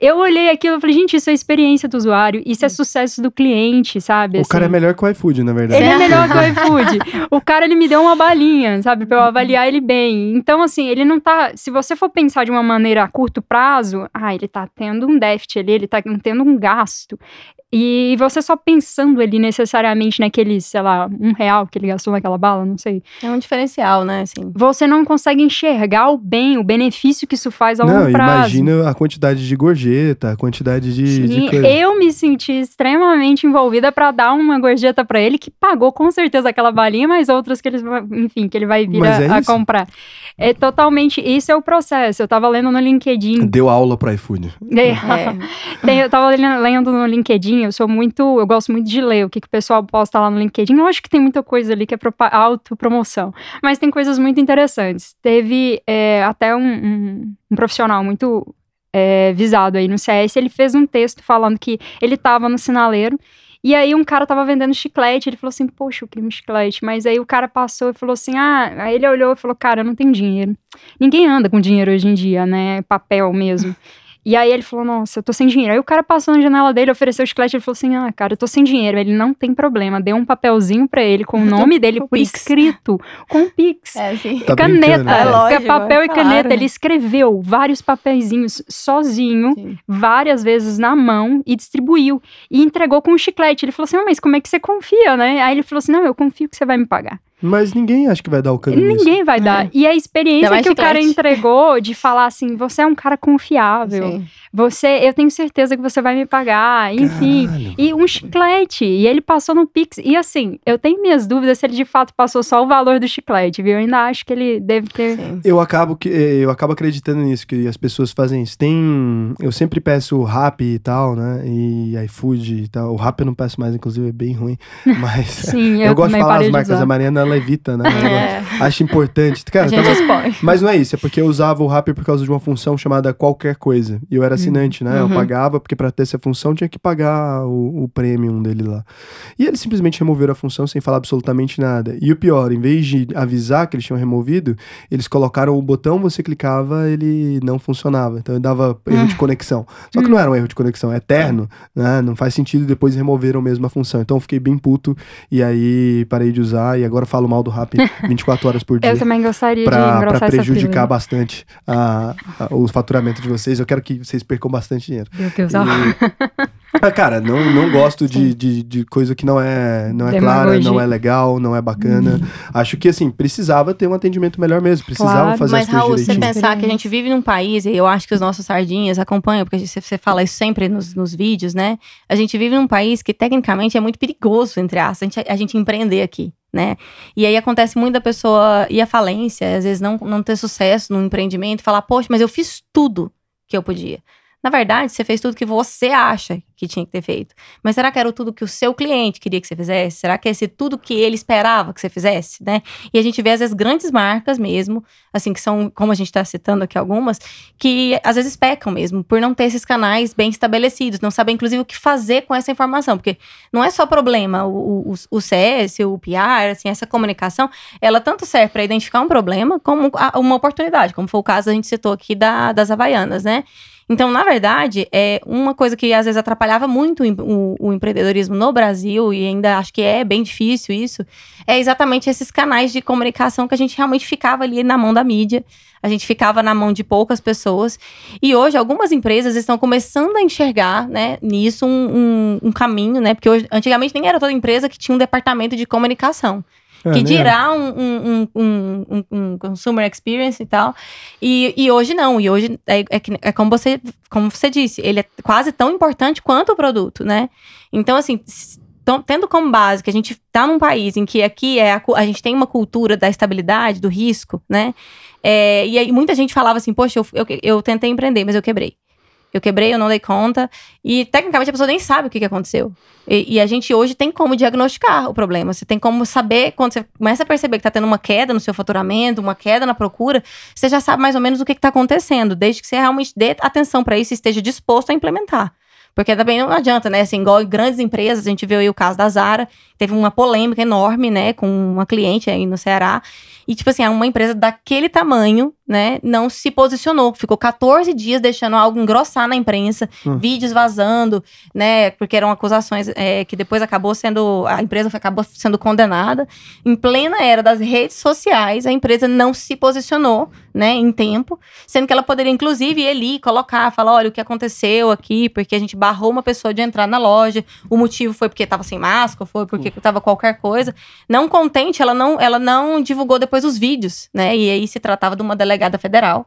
Eu olhei aquilo e falei, gente, isso é experiência do usuário, isso é sucesso do cliente, sabe? O assim. cara é melhor que o iFood, na verdade. Ele é melhor que o iFood. o cara, ele me deu uma balinha, sabe? Pra eu avaliar ele bem. Então, assim, ele não tá. Se você for pensar de uma maneira a curto prazo, ah, ele tá tendo um déficit ali, ele tá tendo um gasto. E você só pensando ali necessariamente naquele, sei lá, um real que ele gastou naquela bala, não sei. É um diferencial, né? Assim. Você não consegue enxergar o bem, o benefício que isso faz ao longo prazo. Imagina a quantidade de gorjeta, a quantidade de. Sim, de eu me senti extremamente envolvida para dar uma gorjeta para ele que pagou com certeza aquela balinha, mas outras que ele, enfim, que ele vai vir a, é a comprar. É totalmente. Isso é o processo. Eu tava lendo no LinkedIn. Deu aula para iFood. É. é. eu tava lendo no LinkedIn eu sou muito, eu gosto muito de ler o que, que o pessoal posta lá no LinkedIn. Acho que tem muita coisa ali que é autopromoção, mas tem coisas muito interessantes. Teve é, até um, um, um, profissional muito é, visado aí no CS, ele fez um texto falando que ele estava no sinaleiro e aí um cara tava vendendo chiclete, ele falou assim, poxa, eu queria um chiclete. Mas aí o cara passou e falou assim, ah, aí ele olhou e falou, cara, eu não tenho dinheiro. Ninguém anda com dinheiro hoje em dia, né? Papel mesmo. E aí ele falou, nossa, eu tô sem dinheiro. Aí o cara passou na janela dele, ofereceu o chiclete, ele falou assim, ah, cara, eu tô sem dinheiro. Ele não tem problema, deu um papelzinho pra ele com o nome dele por Pix. escrito, com Pix. É, sim. Tá caneta, é, lógico, papel e claro. caneta. Ele escreveu vários papeizinhos sozinho, sim. várias vezes na mão e distribuiu. E entregou com um chiclete. Ele falou assim, mas como é que você confia, né? Aí ele falou assim, não, eu confio que você vai me pagar. Mas ninguém acha que vai dar o caminho. Ninguém vai dar. É. E a experiência que chiclete. o cara entregou de falar assim, você é um cara confiável. Sim. Você, eu tenho certeza que você vai me pagar, enfim. Caralho. E um chiclete. E ele passou no Pix. E assim, eu tenho minhas dúvidas se ele de fato passou só o valor do chiclete, viu? Eu ainda acho que ele deve ter. Sim. Eu acabo que eu acabo acreditando nisso, que as pessoas fazem isso. Tem. Eu sempre peço rap e tal, né? E iFood e tal. O rap eu não peço mais, inclusive, é bem ruim. Mas Sim, eu, eu gosto de falar as marcas. A Mariana ela evita, né? É. Acho importante. Cara, tava... Mas não é isso, é porque eu usava o rap por causa de uma função chamada qualquer coisa. E eu era assinante, né? Uhum. Eu pagava, porque para ter essa função tinha que pagar o, o premium dele lá. E eles simplesmente removeram a função sem falar absolutamente nada. E o pior, em vez de avisar que eles tinham removido, eles colocaram o botão, você clicava, ele não funcionava. Então dava erro de conexão. Só que não era um erro de conexão, é eterno, né? Não faz sentido, depois removeram mesmo a função. Então eu fiquei bem puto e aí parei de usar e agora falo falo mal do rap 24 horas por dia. Eu também gostaria de Pra, engrossar pra prejudicar bastante a- a- o faturamento de vocês. Eu quero que vocês percam bastante dinheiro. Meu Deus, E- ó. Ah, cara, não, não gosto de, de, de coisa que não é, não é clara, não é legal, não é bacana. Acho que, assim, precisava ter um atendimento melhor mesmo. Precisava Claro, fazer Mas, as coisas Raul, se você direitinho. pensar que a gente vive num país, e eu acho que os nossos sardinhas acompanham, porque você, você fala isso sempre nos, nos vídeos, né? A gente vive num país que, tecnicamente, é muito perigoso, entre aspas, a gente, a gente empreender aqui, né? E aí acontece muito da pessoa ir à falência, às vezes não, não ter sucesso no empreendimento, falar, poxa, mas eu fiz tudo que eu podia. Na verdade, você fez tudo que você acha que tinha que ter feito. Mas será que era tudo que o seu cliente queria que você fizesse? Será que esse tudo que ele esperava que você fizesse, né? E a gente vê, às vezes, grandes marcas mesmo, assim, que são, como a gente está citando aqui algumas, que às vezes pecam mesmo por não ter esses canais bem estabelecidos, não saber, inclusive, o que fazer com essa informação. Porque não é só problema, o, o, o CS, o PR, assim, essa comunicação, ela tanto serve para identificar um problema como uma oportunidade, como foi o caso a gente citou aqui da, das Havaianas, né? Então, na verdade, é uma coisa que às vezes atrapalhava muito o, o- empreendedorismo no Brasil, e ainda acho que é bem difícil isso, é exatamente esses canais de comunicação que a gente realmente ficava ali na mão da mídia, a gente ficava na mão de poucas pessoas. E hoje, algumas empresas estão começando a enxergar né, nisso um, um- um caminho, né? Porque hoje, antigamente nem era toda empresa que tinha um departamento de comunicação que né? dirá um, um, um, um, um consumer experience e tal. E, e hoje não, e hoje é, é, que- é como, você, como você disse, ele é quase tão importante quanto o produto, né? Então, assim, tendo como base que a gente tá num país em que aqui é a, a gente tem uma cultura da estabilidade, do risco, né? É, e aí muita gente falava assim, poxa, eu, eu, eu tentei empreender, mas eu quebrei. Eu quebrei, eu não dei conta. E tecnicamente a pessoa nem sabe o que, que aconteceu. E, e a gente hoje tem como diagnosticar o problema. Você tem como saber, quando você começa a perceber que está tendo uma queda no seu faturamento, uma queda na procura, você já sabe mais ou menos o que está acontecendo, desde que você realmente dê atenção para isso e esteja disposto a implementar. Porque também não adianta, né? Assim, igual em grandes empresas, a gente viu aí o caso da Zara, teve uma polêmica enorme, né, com uma cliente aí no Ceará. E, tipo assim, uma empresa daquele tamanho, né, não se posicionou. Ficou 14 dias deixando algo engrossar na imprensa, Hum. vídeos vazando, né, porque eram acusações é, que depois acabou sendo, a empresa acabou sendo condenada. Em plena era das redes sociais, a empresa não se posicionou, né, em tempo, sendo que ela poderia, inclusive, ir ali, colocar, falar, olha, o que aconteceu aqui, porque a gente barrou uma pessoa de entrar na loja, o motivo foi porque estava sem máscara, foi porque estava qualquer coisa. Não contente, ela não, ela não divulgou depois os vídeos, né? E aí se tratava de uma delegada federal.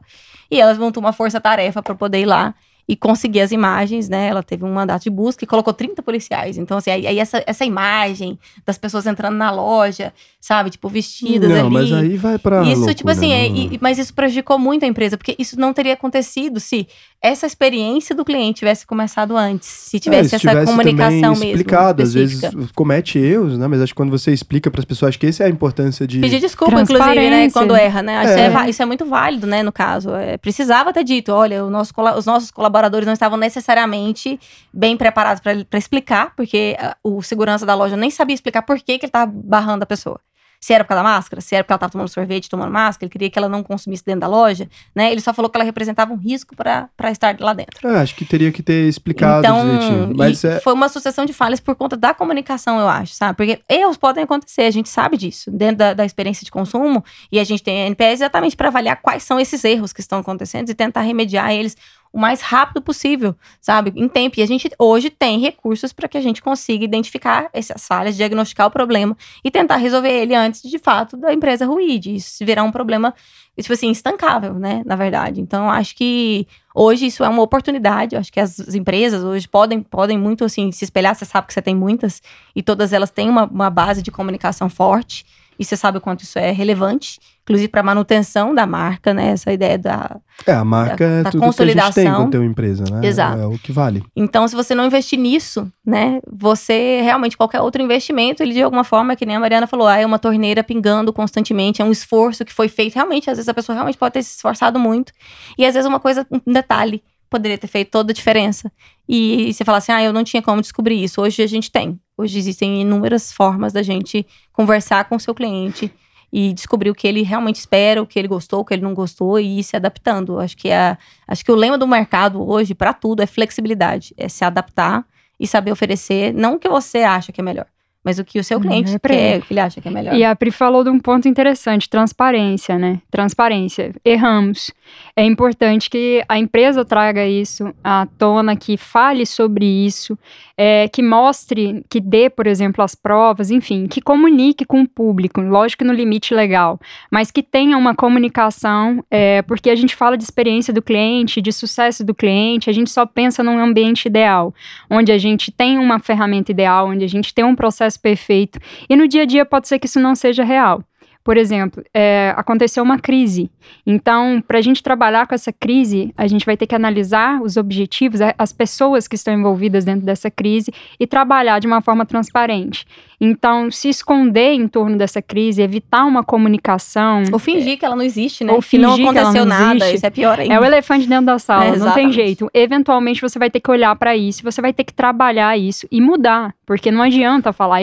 E ela montou uma força-tarefa para poder ir lá e conseguir as imagens, né? Ela teve um mandato de busca e colocou 30 policiais. Então, assim, aí, essa, essa imagem das pessoas entrando na loja, sabe? Tipo, vestidas Não, ali. mas aí vai pra Isso, loucura, tipo assim, é, não- e- mas isso prejudicou muito a empresa, porque isso não teria acontecido se essa experiência do cliente tivesse começado antes, se tivesse É, se essa comunicação também mesmo. explicado, às vezes comete erros, né? Mas acho que quando você explica para as pessoas, acho que essa é a importância de. Pedir desculpa, inclusive, né, quando erra, né? Isso É. é, isso é muito válido, né, no caso. É, precisava ter dito, olha, o nosso os nossos colaboradores não estavam necessariamente bem preparados para explicar, porque ah, o segurança da loja nem sabia explicar por que, que ele estava barrando a pessoa. Se era por causa da máscara, se era porque ela estava tomando sorvete, tomando máscara, ele queria que ela não consumisse dentro da loja, né? Ele só falou que ela representava um risco para estar lá dentro. É, acho que teria que ter explicado Então. Mas é. foi uma sucessão de falhas por conta da comunicação, eu acho, sabe? Porque erros podem acontecer, a gente sabe disso, dentro da, da experiência de consumo, e a gente tem a NPS exatamente para avaliar quais são esses erros que estão acontecendo e tentar remediar eles o mais rápido possível, sabe? Em tempo. E a gente hoje tem recursos para que a gente consiga identificar essas falhas, diagnosticar o problema e tentar resolver ele antes, de fato, da empresa ruir, de isso virar um problema, tipo assim, estancável, né? Na verdade. Então, acho que Hoje isso é uma oportunidade, eu acho que as empresas hoje podem, podem muito assim se espelhar, você sabe que você tem muitas, e todas elas têm uma, uma base de comunicação forte, e você sabe o quanto isso é relevante, inclusive para manutenção da marca, né? Essa ideia da. É, a marca é da tudo que a gente tem consolidação. quando tem uma empresa, né? Exato. É o que vale. Então, se você não investir nisso, né? Você realmente, qualquer outro investimento, ele de alguma forma, que nem a Mariana falou, ah, é uma torneira pingando constantemente, é um esforço que foi feito. Realmente, às vezes a pessoa realmente pode ter se esforçado muito. E às vezes uma coisa, um detalhe, poderia ter feito toda a diferença. E você fala assim, ah, eu não tinha como descobrir isso. Hoje a gente tem. Hoje existem inúmeras formas da gente conversar com o seu cliente e descobrir o que ele realmente espera, o que ele gostou, o que ele não gostou e ir se adaptando. Acho que, é, acho que o lema do mercado hoje, para tudo, é flexibilidade. É se adaptar e saber oferecer, não o que você acha que é melhor, mas o que o seu cliente é quer, ele. o que ele acha que é melhor. E a Pri falou de um ponto interessante, transparência, né? Transparência. Erramos. É importante que a empresa traga isso à tona, que fale sobre isso, é, que mostre, que dê, por exemplo, as provas, enfim, que comunique com o público, lógico que no limite legal, mas que tenha uma comunicação, é, porque a gente fala de experiência do cliente, de sucesso do cliente, a gente só pensa num ambiente ideal, onde a gente tem uma ferramenta ideal, onde a gente tem um processo perfeito, e no dia a dia pode ser que isso não seja real. Por exemplo, é, aconteceu uma crise. Então, para a gente trabalhar com essa crise, a gente vai ter que analisar os objetivos, as pessoas que estão envolvidas dentro dessa crise e trabalhar de uma forma transparente. Então, se esconder em torno dessa crise, evitar uma comunicação. Ou fingir que ela não existe, né? Ou que não fingir que ela aconteceu não nada, existe. isso é pior ainda. É o elefante dentro da sala, É, não tem jeito. Eventualmente você vai ter que olhar para isso, você vai ter que trabalhar isso e mudar, porque não adianta falar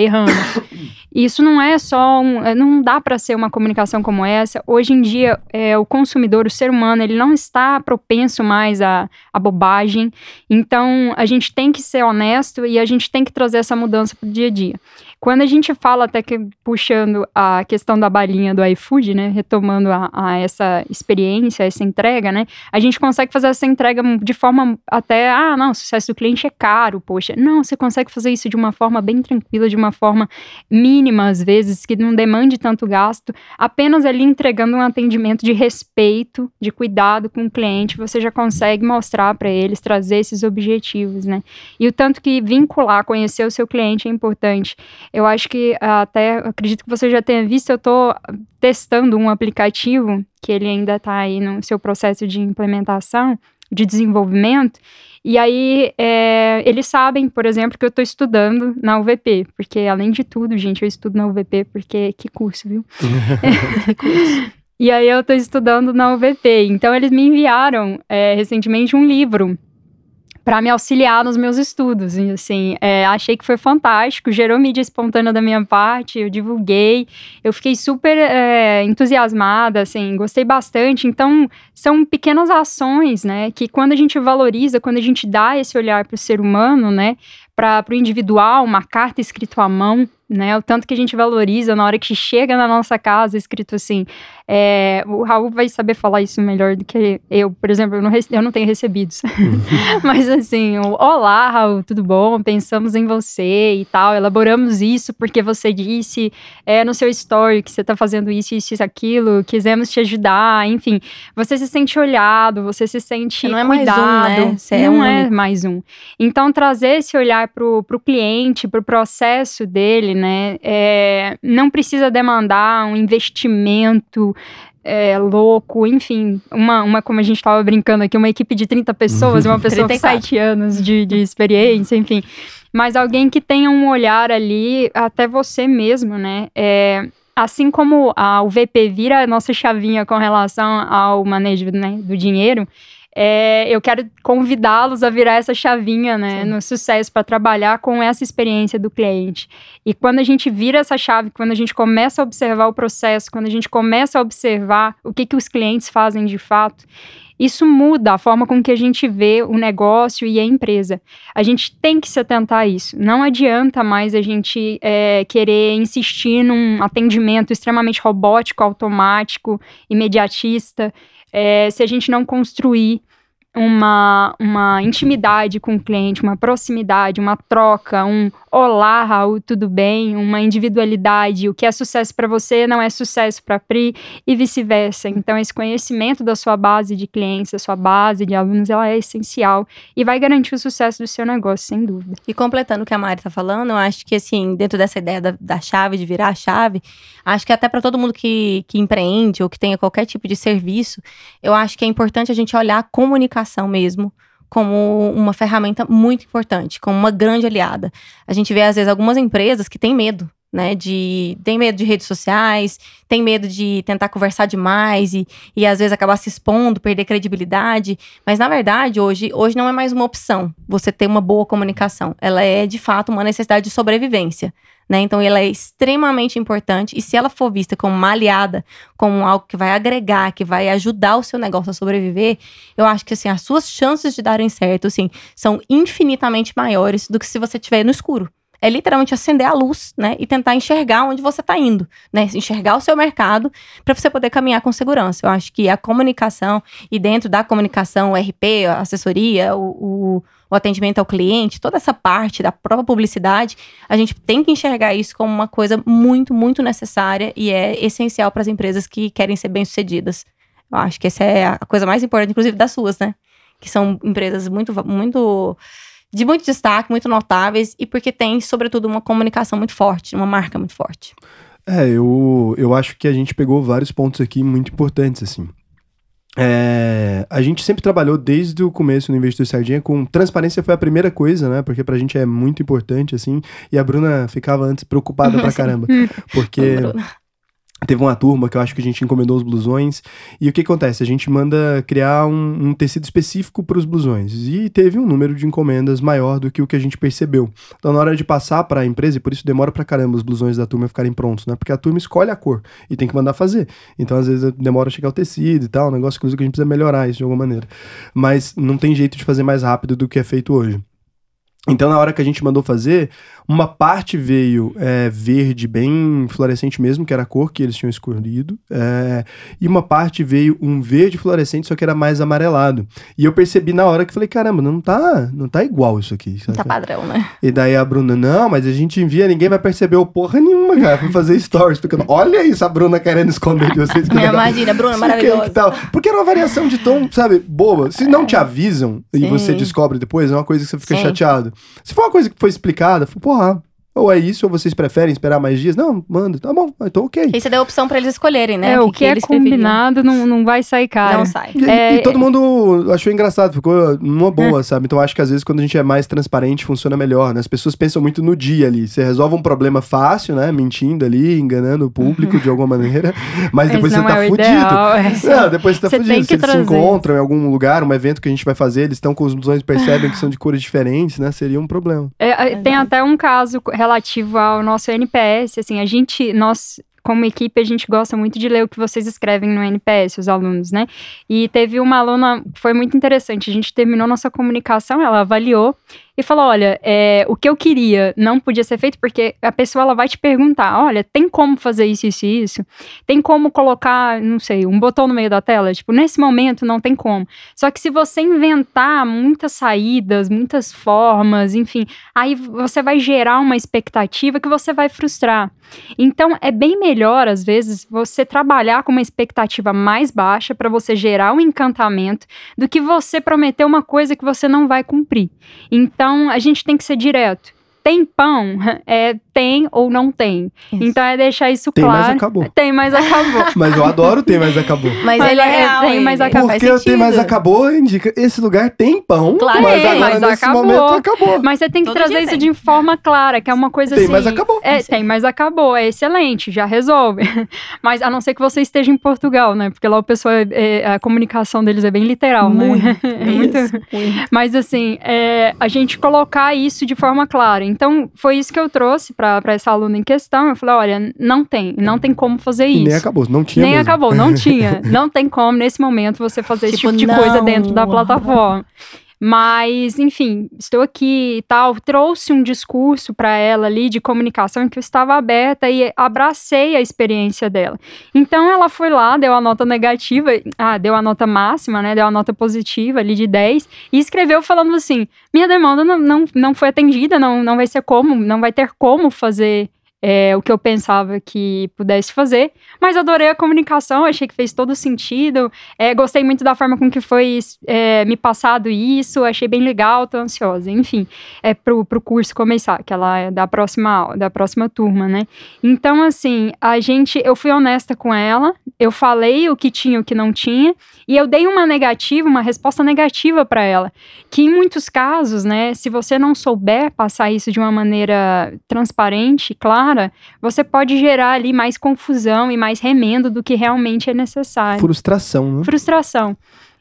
erramos. Isso não é só um, é, não dá para ser uma comunicação como essa. Hoje em dia, é, o consumidor, o ser humano, ele não está propenso mais à bobagem. Então, a gente tem que ser honesto e a gente tem que trazer essa mudança para o dia a dia. Quando a gente fala, até que puxando a questão da balinha do iFood, né, retomando a, a essa experiência, essa entrega, né, a gente consegue fazer essa entrega de forma até, ah, não, o sucesso do cliente é caro, poxa. Não, você consegue fazer isso de uma forma bem tranquila, de uma forma mínima, às vezes, que não demande tanto gasto, apenas ali entregando um atendimento de respeito, de cuidado com o cliente, você já consegue mostrar para eles, trazer esses objetivos, né. E o tanto que vincular, conhecer o seu cliente é importante. Eu acho que até acredito que você já tenha visto, eu estou testando um aplicativo que ele ainda está aí no seu processo de implementação, de desenvolvimento. E aí, é, eles sabem, por exemplo, que eu estou estudando na UVP, porque além de tudo, gente, eu estudo na UVP, porque que curso, viu? E aí eu estou estudando na UVP. Então, eles me enviaram é, recentemente um livro para me auxiliar nos meus estudos. Assim, é, achei que foi fantástico, gerou mídia espontânea da minha parte, eu divulguei, eu fiquei super é, entusiasmada, assim, gostei bastante. Então, são pequenas ações, né, que quando a gente valoriza, quando a gente dá esse olhar para o ser humano, né, para o individual, uma carta escrita à mão, né? O tanto que a gente valoriza na hora que chega na nossa casa, escrito assim. É, o Raul vai saber falar isso melhor do que eu. Por exemplo, eu não, rece- eu não tenho recebidos. Mas assim, o, olá, Raul, tudo bom? Pensamos em você e tal. Elaboramos isso porque você disse é, no seu story que você está fazendo isso, isso e aquilo. Quisemos te ajudar. Enfim, você se sente olhado, você se sente não é mais um, cuidado. né? Você é não é único. mais um. Então, trazer esse olhar para o cliente, para o processo dele, né? É, não precisa demandar um investimento é, louco, enfim, uma, uma, como a gente estava brincando aqui, uma equipe de 30 pessoas, uma pessoa com 34. 7 anos de, de experiência, enfim. Mas alguém que tenha um olhar ali, até você mesmo, né? É, assim como a, o VP vira a nossa chavinha com relação ao manejo né, do dinheiro, é, eu quero convidá-los a virar essa chavinha, né, Sim. no sucesso, para trabalhar com essa experiência do cliente. E quando a gente vira essa chave, quando a gente começa a observar o processo, quando a gente começa a observar o que, que os clientes fazem de fato, isso muda a forma com que a gente vê o negócio e a empresa. A gente tem que se atentar a isso. Não adianta mais a gente é, querer insistir num atendimento extremamente robótico, automático, imediatista, é, se a gente não construir uma, uma intimidade com o cliente, uma proximidade, uma troca, um olá, Raul, tudo bem? Uma individualidade. O que é sucesso para você não é sucesso para Pri e vice-versa. Então, esse conhecimento da sua base de clientes, da sua base de alunos, ela é essencial e vai garantir o sucesso do seu negócio, sem dúvida. E completando o que a Mari tá falando, eu acho que, assim, dentro dessa ideia da, da chave, de virar a chave, acho que até para todo mundo que, que empreende ou que tenha qualquer tipo de serviço, eu acho que é importante a gente olhar a comunicação mesmo como uma ferramenta muito importante, como uma grande aliada. A gente vê, às vezes, algumas empresas que têm medo. Né, de tem medo de redes sociais, tem medo de tentar conversar demais e, e às vezes acabar se expondo, perder credibilidade. Mas na verdade, hoje, hoje não é mais uma opção você ter uma boa comunicação. Ela é de fato uma necessidade de sobrevivência. Né? Então ela é extremamente importante e se ela for vista como uma aliada, como algo que vai agregar, que vai ajudar o seu negócio a sobreviver, eu acho que assim as suas chances de darem certo, assim, são infinitamente maiores do que se você estiver no escuro. É literalmente acender a luz, né? E tentar enxergar onde você está indo, né? Enxergar o seu mercado para você poder caminhar com segurança. Eu acho que a comunicação e dentro da comunicação, o RP, a assessoria, o, o, o atendimento ao cliente, toda essa parte da própria publicidade, a gente tem que enxergar isso como uma coisa muito, muito necessária e é essencial para as empresas que querem ser bem-sucedidas. Eu acho que essa é a coisa mais importante, inclusive das suas, né? Que são empresas muito, muito de muito destaque, muito notáveis e porque tem, sobretudo, uma comunicação muito forte, uma marca muito forte. É, eu, eu acho que a gente pegou vários pontos aqui muito importantes, assim. É, a gente sempre trabalhou desde o começo no Investidor Sardinha com transparência foi a primeira coisa, né? Porque pra gente é muito importante, assim. E a Bruna ficava antes preocupada pra caramba. Porque Teve uma turma que eu acho que a gente encomendou os blusões. E o que acontece? A gente manda criar um, um tecido específico para os blusões. E teve um número de encomendas maior do que o que a gente percebeu. Então, na hora de passar para a empresa, e por isso demora para caramba os blusões da turma ficarem prontos, né? Porque a turma escolhe a cor e tem que mandar fazer. Então, às vezes, demora chegar o tecido e tal. Um negócio que a gente precisa melhorar isso de alguma maneira. Mas não tem jeito de fazer mais rápido do que é feito hoje. Então, na hora que a gente mandou fazer, uma parte veio é, verde, bem fluorescente mesmo, que era a cor que eles tinham escolhido. É, e uma parte veio um verde fluorescente, só que era mais amarelado. E eu percebi na hora que falei, caramba, não tá, não tá igual isso aqui. Não tá padrão, né? E daí a Bruna, não, mas a gente envia, ninguém vai perceber o porra nenhuma, cara. Fui fazer stories, porque olha isso, a Bruna querendo esconder de vocês. Que Imagina, a Bruna maravilhosa. Porque era uma variação de tom, sabe, boa. Se não te avisam Sim. e você descobre depois, é uma coisa que você fica Sim. chateado. Se for uma coisa que foi explicada, porra, ou é isso, ou vocês preferem esperar mais dias? Não, manda, tá bom, então ok. E você deu a opção pra eles escolherem, né? É, o que, que é combinado não, não vai sair caro. Não sai. E, é, e todo mundo achou engraçado, ficou numa boa, é. sabe? Então acho que às vezes quando a gente é mais transparente funciona melhor, né? As pessoas pensam muito no dia ali. Você resolve um problema fácil, né? Mentindo ali, enganando o público de alguma maneira, mas depois você tá é fudido. Ideal, é. Não, depois você tá você fudido. Se eles se encontram em algum lugar, um evento que a gente vai fazer, eles estão com os blusões percebem que são de cores diferentes, né? Seria um problema. É, tem até um caso relativo ao nosso NPS, assim, a gente, nós como equipe, a gente gosta muito de ler o que vocês escrevem no NPS, os alunos, né? E teve uma aluna, foi muito interessante, a gente terminou nossa comunicação, ela avaliou e falou: olha, é, o que eu queria não podia ser feito porque a pessoa ela vai te perguntar: olha, tem como fazer isso, isso e isso? Tem como colocar, não sei, um botão no meio da tela? Tipo, nesse momento não tem como. Só que se você inventar muitas saídas, muitas formas, enfim, aí você vai gerar uma expectativa que você vai frustrar. Então, é bem melhor, às vezes, você trabalhar com uma expectativa mais baixa para você gerar um encantamento do que você prometer uma coisa que você não vai cumprir. Então, a gente tem que ser direto. Tem pão? É, tem ou não tem. Isso. Então é deixar isso tem, claro. Tem, mas acabou. Tem, mas acabou. mas eu adoro tem, mas acabou. Mas, mas ele é, real. Tem, mas acabou. Porque o tem, mas acabou indica esse lugar tem pão. Claro, mas tem, agora mas nesse acabou. momento acabou. Mas você tem que Todo trazer isso tem. de forma clara, que é uma coisa tem, assim. Tem, mas acabou. É, tem, mas acabou. É excelente, já resolve. mas a não ser que você esteja em Portugal, né? Porque lá o pessoal, é, é, a comunicação deles é bem literal, muito, né? muito. Isso, muito. Mas assim, é, a gente colocar isso de forma clara. Então, foi isso que eu trouxe para essa aluna questão, eu falei, olha, não tem, não tem como fazer isso. nem acabou, não tinha Nem mesmo. acabou, não tinha. Não tem como, nesse momento, você fazer tipo, esse tipo de não. coisa dentro da plataforma. Mas, enfim, estou aqui e tal. Trouxe um discurso para ela ali de comunicação que eu estava aberta e abracei a experiência dela. Então, ela foi lá, deu a nota negativa, ah, deu a nota máxima, né? Deu a nota positiva ali de 10 e escreveu falando assim: minha demanda não, não, não foi atendida, não, não vai ser como, não vai ter como fazer é, o que eu pensava que pudesse fazer, mas adorei a comunicação, achei que fez todo sentido, é, gostei muito da forma com que foi é, me passado isso, achei bem legal, tô ansiosa, enfim, é pro, pro curso começar, que ela é da próxima, da próxima turma, né? Então, assim, a gente, eu fui honesta com ela, eu falei o que tinha o que não tinha, e eu dei uma negativa, uma resposta negativa para ela, que em muitos casos, né, se você não souber passar isso de uma maneira transparente, clara, você pode gerar ali mais confusão e mais remendo do que realmente é necessário. Frustração, né? Frustração.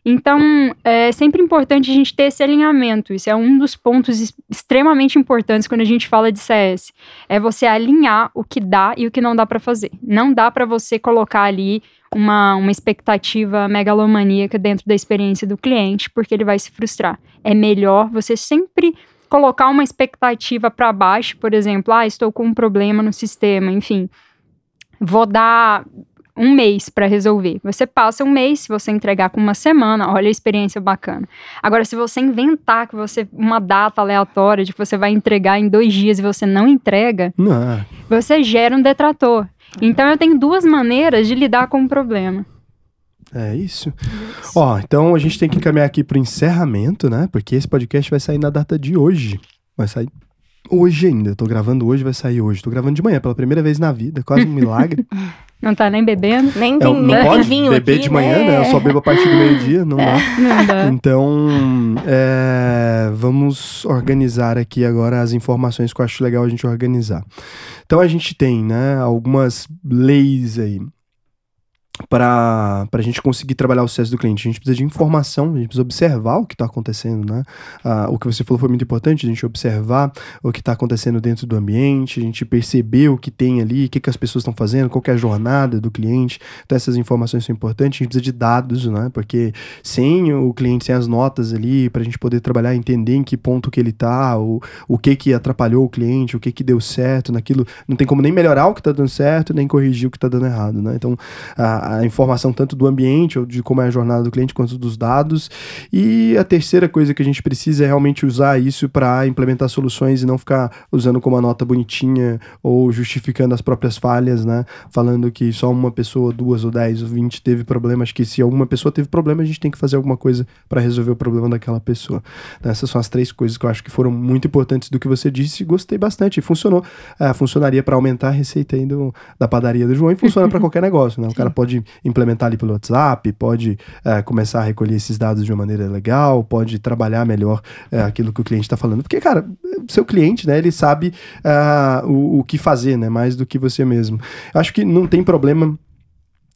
Então, é sempre importante a gente ter esse alinhamento. Isso é um dos pontos extremamente importantes quando a gente fala de CS. É você alinhar o que dá e o que não dá para fazer. Não dá para você colocar ali uma, uma expectativa megalomaníaca dentro da experiência do cliente, porque ele vai se frustrar. É melhor você sempre colocar uma expectativa para baixo, por exemplo, ah, estou com um problema no sistema, enfim, vou dar um mês para resolver. Você passa um mês, se você entregar com uma semana, olha a experiência bacana. Agora, se você inventar que você uma data aleatória de que você vai entregar em dois dias e você não entrega, Não. você gera um detrator. Então eu tenho duas maneiras de lidar com o problema. É isso. Ó, então a gente tem que encaminhar aqui pro encerramento, né? Porque esse podcast vai sair na data de hoje. Vai sair hoje ainda. Eu tô gravando hoje, vai sair hoje. Tô gravando de manhã, pela primeira vez na vida. Quase um milagre. Não tá nem bebendo? Nem É, tem, não nem pode vinho beber aqui, de manhã, né? Eu só bebo a partir do meio-dia, não dá. Não dá. Então, é, vamos organizar aqui agora as informações que eu acho legal a gente organizar. Então, a gente tem né, algumas leis aí para a gente conseguir trabalhar o sucesso do cliente. A gente precisa de informação, a gente precisa observar o que está acontecendo, né? Ah, o que você falou foi muito importante, a gente observar o que está acontecendo dentro do ambiente, a gente perceber o que tem ali, o que, que as pessoas estão fazendo, qual é a jornada do cliente. Então, essas informações são importantes. A gente precisa de dados, né? Porque sem o cliente, sem as notas ali, para a gente poder trabalhar, entender em que ponto que ele está, o, o que que atrapalhou o cliente, o que que deu certo naquilo, não tem como nem melhorar o que está dando certo, nem corrigir o que está dando errado, né? Então, a, informação tanto do ambiente, ou de como é a jornada do cliente, quanto dos dados. E a terceira coisa que a gente precisa é realmente usar isso para implementar soluções e não ficar usando como uma nota bonitinha ou justificando as próprias falhas, né? Falando que só uma pessoa, duas ou dez ou vinte teve problema. Acho que se alguma pessoa teve problema, a gente tem que fazer alguma coisa para resolver o problema daquela pessoa. Então, essas são as três coisas que eu acho que foram muito importantes do que você disse e gostei bastante. Funcionou. Ah, funcionaria para aumentar a receita aí do, da padaria do João e funciona para qualquer negócio, né? O cara pode implementar ali pelo WhatsApp, pode eh, começar a recolher esses dados de uma maneira legal, pode trabalhar melhor eh, aquilo que o cliente está falando. Porque, cara, seu cliente, né, ele sabe ah, o, o que fazer, né? Mais do que você mesmo. Acho que não tem problema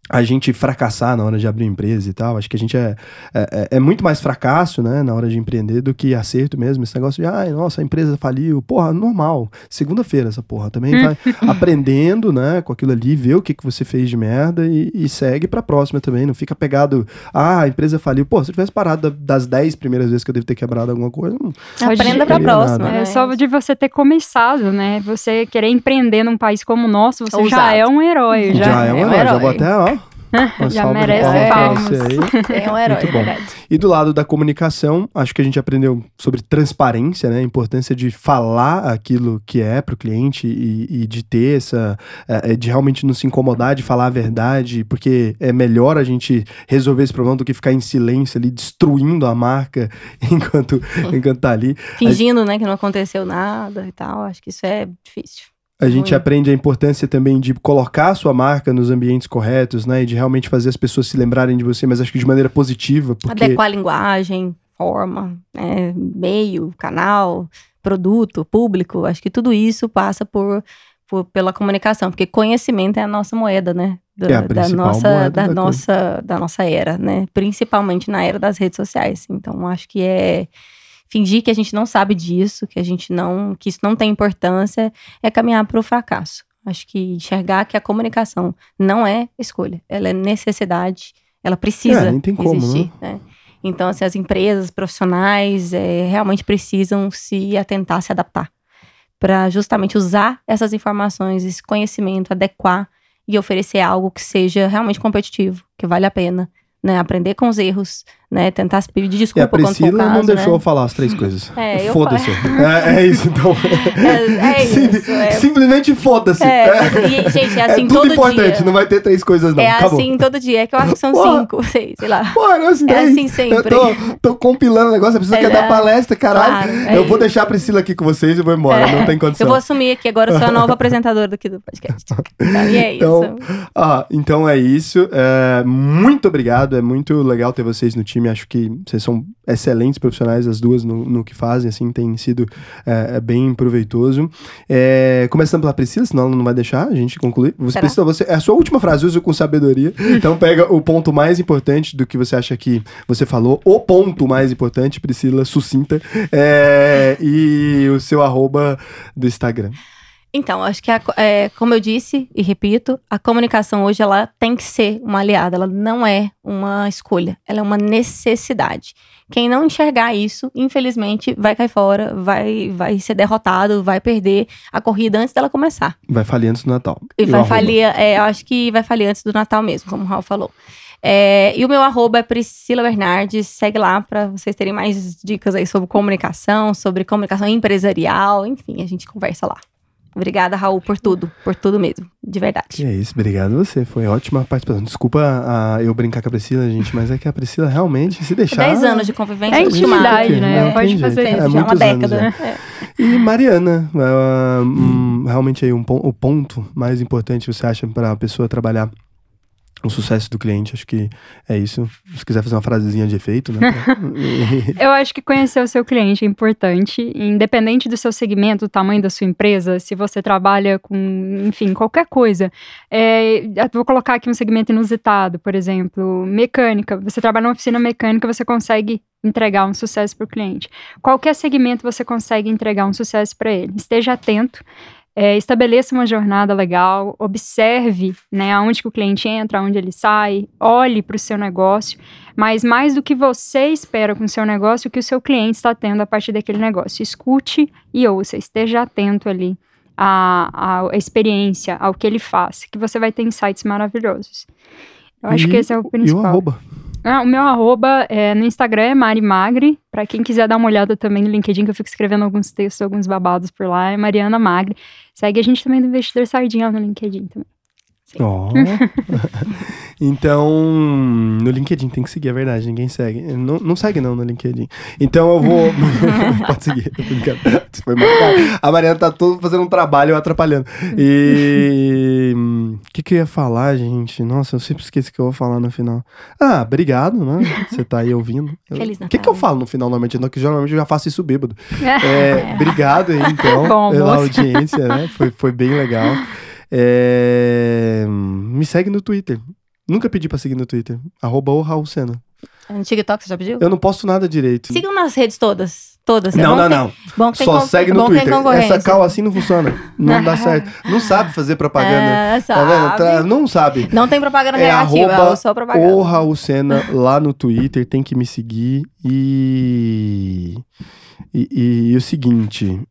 a gente fracassar na hora de abrir uma empresa e tal. Acho que a gente é, é, é muito mais fracasso, né, na hora de empreender do que acerto mesmo. Esse negócio de, ai, nossa, a empresa faliu. Porra, normal. Segunda-feira essa porra. Também vai aprendendo, né, com aquilo ali, vê o que, que você fez de merda e, e segue pra próxima também. Não fica pegado, ah, a empresa faliu. Pô, se eu tivesse parado da- das 10 primeiras vezes que eu devo ter quebrado alguma coisa, não, Aprenda pra próxima. nada. né? É só de você ter começado, né? Você querer empreender num país como o nosso, você já Ousado. é um herói. Já, já, é um é um herói. Já herói. vou até, ó. Uma Já merece palmas. É um herói, Muito bom. verdade. E do lado da comunicação, acho que a gente aprendeu sobre transparência, né? A importância de falar aquilo que é para o cliente e, e de ter essa. eh, de realmente não se incomodar, de falar a verdade, porque é melhor a gente resolver esse problema do que ficar em silêncio ali, destruindo a marca enquanto, enquanto tá ali. Fingindo, né, que não aconteceu nada e tal. Acho que isso é difícil. A gente Ruim. aprende a importância também de colocar a sua marca nos ambientes corretos, né? E de realmente fazer as pessoas se lembrarem de você, mas acho que de maneira positiva, porque. Adequar a linguagem, forma, né, meio, canal, produto, público. Acho que tudo isso passa por, por- pela comunicação, porque conhecimento é a nossa moeda, né? Da, É a da nossa, da, da nossa, da nossa era, né? Principalmente na era das redes sociais. Então, acho que é fingir que a gente não sabe disso, que a gente não, que isso não tem importância, é caminhar para o fracasso. Acho que enxergar que a comunicação não é escolha, ela é necessidade, ela precisa É, nem tem como, existir, né? Então, assim, as empresas profissionais é, realmente precisam se atentar, se adaptar para justamente usar essas informações, esse conhecimento, adequar e oferecer algo que seja realmente competitivo, que vale a pena, né? Aprender com os erros, né? Tentar se pedir E a desculpa for o Priscila caso, não deixou eu né? falar as três coisas. É, eu Foda-se. É, é isso, então. É, é Sim- isso, é. Simplesmente foda-se. É, É, e, gente, é é assim tudo todo importante, dia. não vai ter três coisas, não. é Acabou. assim todo dia, é que eu acho que são Porra. cinco, seis, sei lá. Pô, nós É três. assim Eu sempre. tô, tô compilando o negócio, a Priscila É, quer dar é. palestra, caralho. Claro, é eu vou deixar a Priscila aqui com vocês e vou embora, É. não tem condição. Eu vou assumir aqui agora, eu sou a nova apresentadora daqui do podcast. Então, e é Então, isso. Ah, então é isso. É, muito obrigado. É muito legal ter vocês no time. Acho que vocês são excelentes profissionais, as duas, no, no que fazem. Assim, tem sido é, é bem proveitoso. É, começando pela Priscila, senão ela não vai deixar a gente concluir. Você Será? precisa, você, a sua última frase, use com sabedoria. Então pega o ponto mais importante do que você acha que você falou. O ponto mais importante, Priscila, sucinta. É, e o seu arroba do Instagram. Então, acho que, a, é, como eu disse e repito, a comunicação hoje ela tem que ser uma aliada, ela não é uma escolha, ela é uma necessidade. Quem não enxergar isso, infelizmente, vai cair fora, vai, vai ser derrotado, vai perder a corrida antes dela começar. Vai falir antes do Natal. E, vai falir, é, eu acho que vai falir antes do Natal mesmo, como o Raul falou. É, e o meu arroba é Priscila Bernardes. Segue lá para vocês terem mais dicas aí sobre comunicação, sobre comunicação empresarial. Enfim, a gente conversa lá. Obrigada, Raul, por tudo. Por tudo mesmo. De verdade. Que é isso. Obrigado você. Foi ótima participação. Desculpa a, eu brincar com a Priscila, gente, mas é que a Priscila realmente se deixar... 10 anos de convivência. É intimidade, né? É, Pode fazer jeito. isso. É, já uma muitos anos, década, é. né? É. E Mariana, uh, hum, realmente aí um, o ponto mais importante você acha para a pessoa trabalhar o sucesso do cliente, acho que é isso. Se quiser fazer uma frasezinha de efeito, né? Eu acho que conhecer o seu cliente é importante, independente do seu segmento, do tamanho da sua empresa, se você trabalha com, enfim, qualquer coisa. É, vou colocar aqui um segmento inusitado, por exemplo, mecânica. Você trabalha numa oficina mecânica, você consegue entregar um sucesso para o cliente. Qualquer segmento você consegue entregar um sucesso para ele. Esteja atento. É, estabeleça uma jornada legal, observe né, aonde que o cliente entra, aonde ele sai, olhe para o seu negócio, mas mais do que você espera com o seu negócio, o que o seu cliente está tendo a partir daquele negócio. Escute e ouça, esteja atento ali à, à experiência, ao que ele faz, que você vai ter insights maravilhosos. Eu acho E- que esse é o e o principal. arroba. Ah, o meu arroba é, no Instagram é Mari Magri. Pra quem quiser dar uma olhada também no LinkedIn, que eu fico escrevendo alguns textos, alguns babados por lá, é Mariana Magri. Segue a gente também do Investidor Sardinha no LinkedIn também. Ó. então, no LinkedIn tem que seguir, é verdade, ninguém segue. Não, não segue não no LinkedIn. Então eu vou. Pode seguir, tô brincando. Isso Foi. A Mariana tá todo fazendo um trabalho atrapalhando. E. O que, que eu ia falar, gente? Nossa, eu sempre esqueço o que eu vou falar no final. Ah, obrigado, né? Você tá aí ouvindo. Eu- Feliz O que, que eu Natal. falo no final normalmente? Não, que geralmente eu já faço isso bêbado. É, obrigado aí, então, Bom pela almoço. audiência, né? Foi, foi bem legal. É, me segue no Twitter. Nunca pedi pra seguir no Twitter. Arroba o Raul Sena. No TikTok você já pediu? Eu não posto nada direito. Sigam nas redes todas. Todas. É Não, não, não. Bom que Só segue no Twitter. Essa cal assim não funciona. Não dá certo. Não sabe fazer propaganda. É, Tá vendo? sabe. Tá- Não sabe. Não tem propaganda É negativa, arroba é só propaganda. O Raul Sena lá no Twitter, tem que me seguir. E. E, e o seguinte.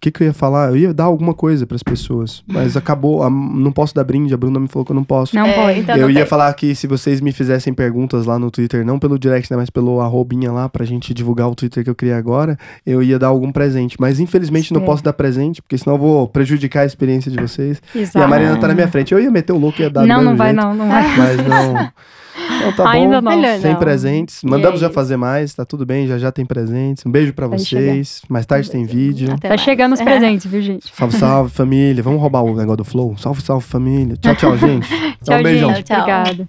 O que, que eu ia falar? Eu ia dar alguma coisa pras pessoas. Mas acabou. a- não posso dar brinde. A Bruna me falou que eu não posso. Não É, pode. então eu não ia tem. falar que se vocês me fizessem perguntas lá no Twitter, não pelo direct, né, mas pelo arrobinha lá, pra gente divulgar o Twitter que eu criei agora, eu ia dar algum presente. Mas infelizmente não Sim. posso dar presente, porque senão eu vou prejudicar a experiência de vocês. E a Exato. Mariana tá na minha frente. Eu ia meter o louco e ia dar Não, não vai jeito. não, não vai. Mas não. Então tá Ainda bom. não. Sem não. presentes. Mandamos é já fazer mais, tá tudo bem, já já tem presentes. Um beijo pra Vai vocês. Mais tarde tem vídeo. Até Tá mais. chegando os presentes, viu, gente? Salve, salve, família. Vamos roubar o negócio do Flow? Salve, salve, família. Tchau, tchau, gente. Dá Tchau, um beijão. gente. Tchau. Obrigada.